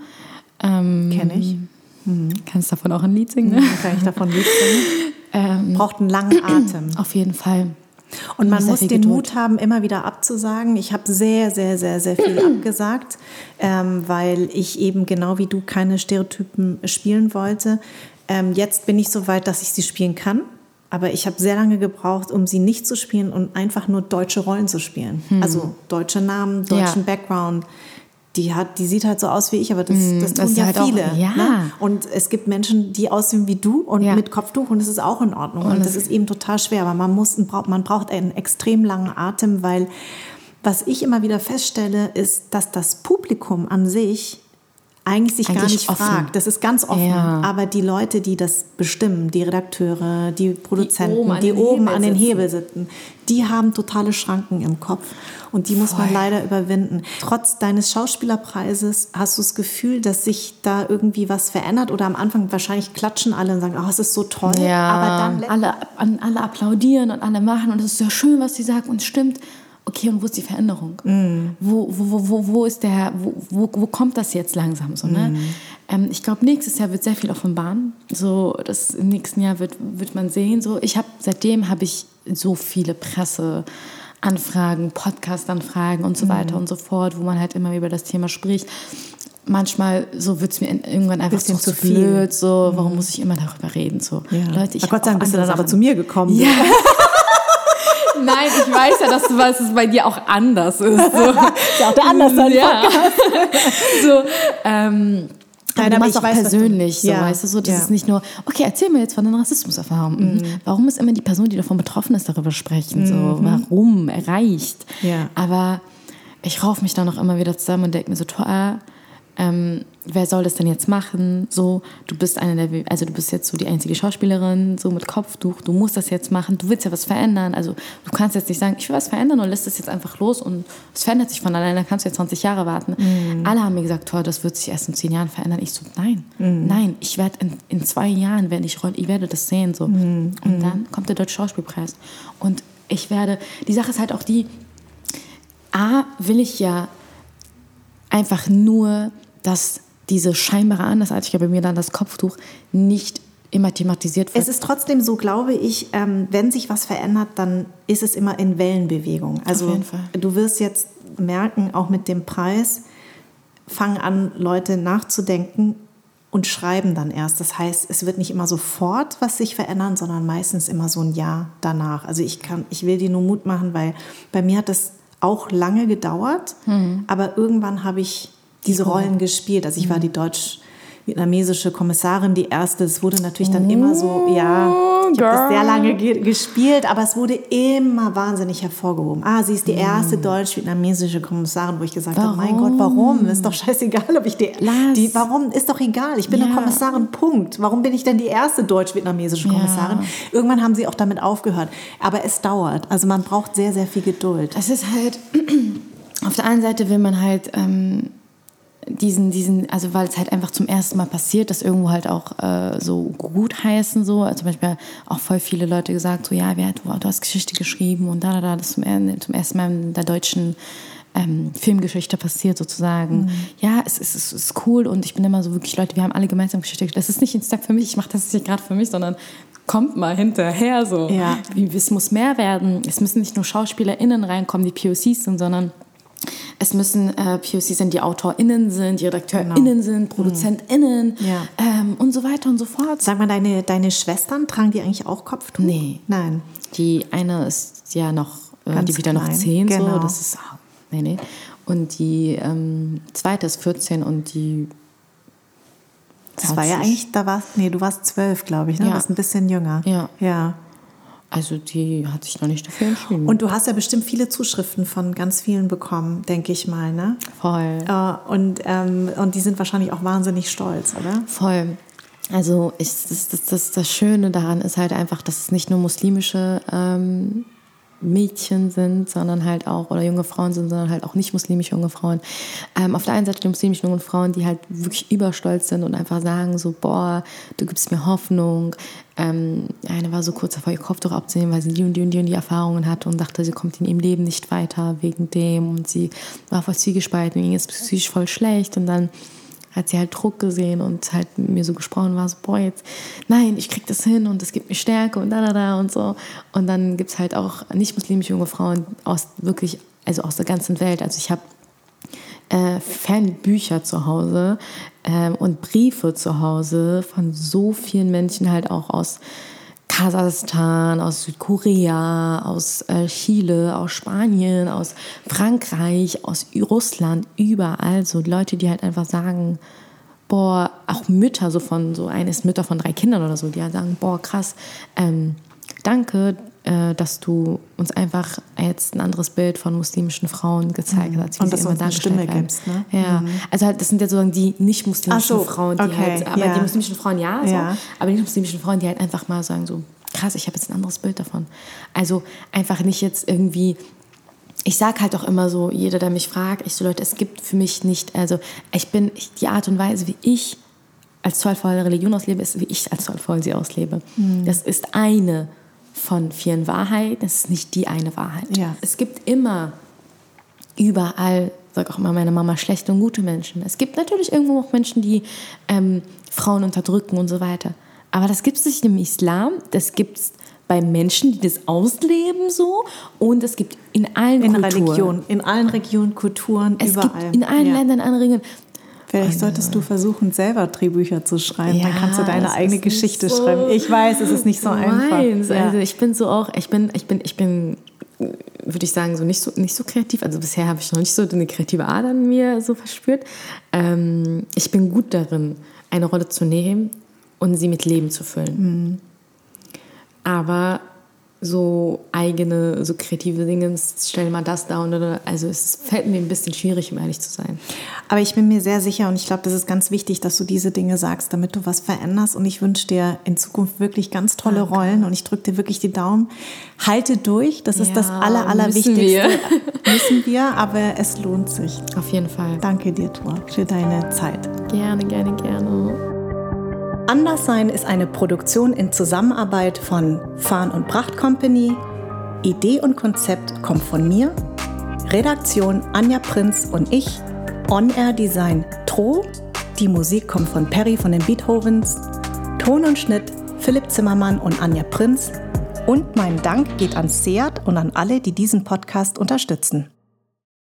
Ähm, Kenne ich. Mhm. Kannst davon auch ein Lied singen? Ne? Mhm, kann ich davon ein Lied singen. ähm, Braucht einen langen Atem. Auf jeden Fall. Und man muss den. Mut haben, immer wieder abzusagen. Ich habe sehr, sehr, sehr, sehr viel abgesagt, ähm, weil ich eben genau wie du keine Stereotypen spielen wollte. Ähm, jetzt bin ich so weit, dass ich sie spielen kann. Aber ich habe sehr lange gebraucht, um sie nicht zu spielen und einfach nur deutsche Rollen zu spielen. Hm. Also deutsche Namen, deutschen ja. Background. Die, hat, die sieht halt so aus wie ich, aber das, hm, das tun das ja halt viele. Auch, ja. Ne? Und es gibt Menschen, die aussehen wie du und ja. mit Kopftuch und das ist auch in Ordnung. Und, und das ist eben total schwer. Aber man, muss, man braucht einen extrem langen Atem, weil was ich immer wieder feststelle, ist, dass das Publikum an sich eigentlich sich eigentlich gar nicht offen. fragt. Das ist ganz offen. Ja. Aber die Leute, die das bestimmen, die Redakteure, die Produzenten, die oben, die oben an den Hebel sitzen, die haben totale Schranken im Kopf. Und die Voll. muss man leider überwinden. Trotz deines Schauspielerpreises hast du das Gefühl, dass sich da irgendwie was verändert? Oder am Anfang wahrscheinlich klatschen alle und sagen, oh, es ist so toll. Ja. Aber dann alle, alle applaudieren und alle machen und es ist ja schön, was sie sagen und es stimmt okay, und wo ist die Veränderung? Mm. Wo, wo, wo, wo, ist der, wo, wo, wo kommt das jetzt langsam so, ne? Mm. Ähm, ich glaube, nächstes Jahr wird sehr viel offenbaren. So, das im nächsten Jahr wird, wird man sehen. So, ich habe seitdem habe ich so viele Presse Anfragen, Podcast-Anfragen und so weiter und so fort, wo man halt immer über das Thema spricht. Manchmal so wird es mir irgendwann einfach so zu viel. blöd, so warum muss ich immer darüber reden? So Leute, ich Gott sei Dank bist du dann aber zu mir gekommen. Ja. Nein, ich weiß ja, dass, du, dass es bei dir auch anders ist. So. Ist ja auch der anders ja. so, ähm, Nein, du aber machst ich auch weiß, was du- persönlich, so, Ja, weißt du, so, das ja. ist nicht nur, okay, erzähl mir jetzt von deiner Rassismuserfahrung. Mhm. Warum ist immer die Person, die davon betroffen ist, darüber sprechen? So, warum? Erreicht. Ja. Aber ich rauf mich dann noch immer wieder zusammen und denke mir so, toll, ähm, wer soll das denn jetzt machen? So, du bist eine der, also du bist jetzt so die einzige Schauspielerin, so mit Kopftuch, du musst das jetzt machen, du willst ja was verändern. Also du kannst jetzt nicht sagen, ich will was verändern und lässt das jetzt einfach los und es verändert sich von alleine, dann kannst du jetzt 20 Jahre warten. Alle haben mir gesagt, toll, das wird sich erst in 10 Jahren verändern. Ich so, nein, nein, ich werde in, in zwei Jahren, wenn ich roll, ich werde das sehen. So. Und dann kommt der Deutsche Schauspielpreis. Und ich werde, die Sache ist halt auch die, A, will ich ja einfach nur, dass diese scheinbare Andersartigkeit bei mir dann das Kopftuch nicht immer thematisiert wird. Es ist trotzdem so, glaube ich, ähm, wenn sich was verändert, dann ist es immer in Wellenbewegung. Also jeden Fall. du wirst jetzt merken, auch mit dem Preis, fangen an, Leute nachzudenken und schreiben dann erst. Das heißt, es wird nicht immer sofort was sich verändern, sondern meistens immer so ein Jahr danach. Also ich kann, ich will dir nur Mut machen, weil bei mir hat das auch lange gedauert, aber irgendwann habe ich diese Rollen gespielt. Also ich war die deutsch-vietnamesische Kommissarin, die erste. Es wurde natürlich dann immer so, ja, ich habe das sehr lange ge gespielt, aber es wurde immer wahnsinnig hervorgehoben. Ah, sie ist die erste deutsch-vietnamesische Kommissarin, wo ich gesagt habe, mein Gott, warum? Ist doch scheißegal, ob ich die, Lass. die warum? Ist doch egal. Ich bin eine Ja. Kommissarin, Punkt. Warum bin ich denn die erste deutsch-vietnamesische Kommissarin? Irgendwann haben sie auch damit aufgehört. Aber es dauert. Also man braucht sehr, sehr viel Geduld. Es ist halt, auf der einen Seite will man halt ähm, diesen, diesen, also weil es halt einfach zum ersten Mal passiert, das irgendwo halt auch äh, so gut heißen, so. Also zum Beispiel auch voll viele Leute gesagt, so, ja, wer, du, du hast Geschichte geschrieben und da, da, da, das zum, zum ersten Mal in der deutschen ähm, Filmgeschichte passiert sozusagen. Ja, es ist, es ist cool und ich bin immer so wirklich, Leute, wir haben alle gemeinsam Geschichte. Das ist nicht ein Step für mich, ich mache das nicht gerade für mich, sondern kommt mal hinterher so. Ja. Es muss mehr werden. Es müssen nicht nur SchauspielerInnen reinkommen, die POCs sind, sondern es müssen äh, POCs sein, die AutorInnen sind, die RedakteurInnen sind, ProduzentInnen Ja. ähm, und so weiter und so fort. Sag mal, deine, deine Schwestern, tragen die eigentlich auch Kopftuch? Nee. Nein. Die eine ist ja noch, äh, die wird ja noch klein, 10, so. genau. Das ist, ah, nee, nee. Und die ähm, zweite ist 14 und die. Das war ja eigentlich, da warst, nee, du warst zwölf, glaube ich, ne? Ja. Du warst ein bisschen jünger. Ja. Ja. Also die hat sich noch nicht dafür entschieden. Und du hast ja bestimmt viele Zuschriften von ganz vielen bekommen, denke ich mal, ne? voll. Äh, Und, ähm, und die sind wahrscheinlich auch wahnsinnig stolz, oder? Voll. Also ich, das, das, das, das Schöne daran ist halt einfach, dass es nicht nur muslimische ähm, Mädchen sind, sondern halt auch, oder junge Frauen sind, sondern halt auch nicht muslimische junge Frauen. Ähm, auf der einen Seite die muslimischen jungen Frauen, die halt wirklich überstolz sind und einfach sagen so, boah, du gibst mir Hoffnung. Ähm, eine war so kurz davor, ihr Kopftuch abzunehmen, weil sie die und die und die und die Erfahrungen hatte und dachte, sie kommt in ihrem Leben nicht weiter wegen dem und sie war voll zwiegespalten, mir ging es psychisch voll schlecht und dann hat sie halt Druck gesehen und halt mir so gesprochen war, so, boah, jetzt, nein, ich krieg das hin und das gibt mir Stärke und da, da, da und so. Und dann gibt es halt auch nicht-muslimische junge Frauen aus wirklich, also aus der ganzen Welt. Also ich habe äh, Fanbücher zu Hause ähm, und Briefe zu Hause von so vielen Menschen halt auch aus Kasachstan, aus Südkorea, aus äh, Chile, aus Spanien, aus Frankreich, aus Russland, überall so Leute, die halt einfach sagen, boah, auch Mütter so von so eines Mütter von drei Kindern oder so, die halt sagen, boah, krass, ähm, danke, dass du uns einfach jetzt ein anderes Bild von muslimischen Frauen gezeigt hast, wie Und sie dass du immer dargestellt Stimme werden. gibst, ne? Ja, also halt, das sind ja sozusagen die nicht muslimischen so, Frauen, die okay, halt, aber ja. die muslimischen Frauen ja, so, Ja. aber die muslimischen Frauen, die halt einfach mal sagen so, krass, ich habe jetzt ein anderes Bild davon. Also einfach nicht jetzt irgendwie ich sage halt auch immer so, jeder, der mich fragt, ich so, Leute, es gibt für mich nicht, also ich bin, ich, die Art und Weise, wie ich als zollvolle Religion auslebe, ist, wie ich als zollvoll sie auslebe. Mhm. Das ist eine von vielen Wahrheiten, das ist nicht die eine Wahrheit. Ja. Es gibt immer überall, sag auch immer meine Mama, schlechte und gute Menschen. Es gibt natürlich irgendwo auch Menschen, die ähm, Frauen unterdrücken und so weiter. Aber das gibt es nicht im Islam, das gibt es bei Menschen, die das ausleben so und es gibt in allen in Kulturen. Religion, in allen Regionen, Kulturen, Es überall. gibt in allen Ja. Ländern andere Regeln. Vielleicht solltest du versuchen, selber Drehbücher zu schreiben. Dann Ja, kannst du deine eigene Geschichte so schreiben. Ich weiß, es ist nicht so einfach. Meins. Ja. Also ich bin so auch, ich bin, ich bin, ich bin, würde ich sagen, so nicht so nicht so kreativ. Also bisher habe ich noch nicht so eine kreative Ader in mir so verspürt. Ähm, ich bin gut darin, eine Rolle zu nehmen und sie mit Leben zu füllen. Aber so eigene, so kreative Dinge, stell mal das da und. Also es fällt mir ein bisschen schwierig, um ehrlich zu sein. Aber ich bin mir sehr sicher und ich glaube, das ist ganz wichtig, dass du diese Dinge sagst, damit du was veränderst. Und ich wünsche dir in Zukunft wirklich ganz tolle Rollen und ich drücke dir wirklich die Daumen. Halte durch, das ist Ja, das Aller, müssen Allerwichtigste. wir. müssen wir, aber es lohnt sich. Auf jeden Fall. Danke dir, Tor, für deine Zeit. Gerne, gerne, gerne. Anderssein ist eine Produktion in Zusammenarbeit von Farn und Pracht Company. Idee und Konzept kommt von mir. Redaktion Anja Prinz und ich. On-Air Design Tro. Die Musik kommt von Perry von den Beethovens. Ton und Schnitt Philipp Zimmermann und Anja Prinz. Und mein Dank geht an Seat und an alle, die diesen Podcast unterstützen.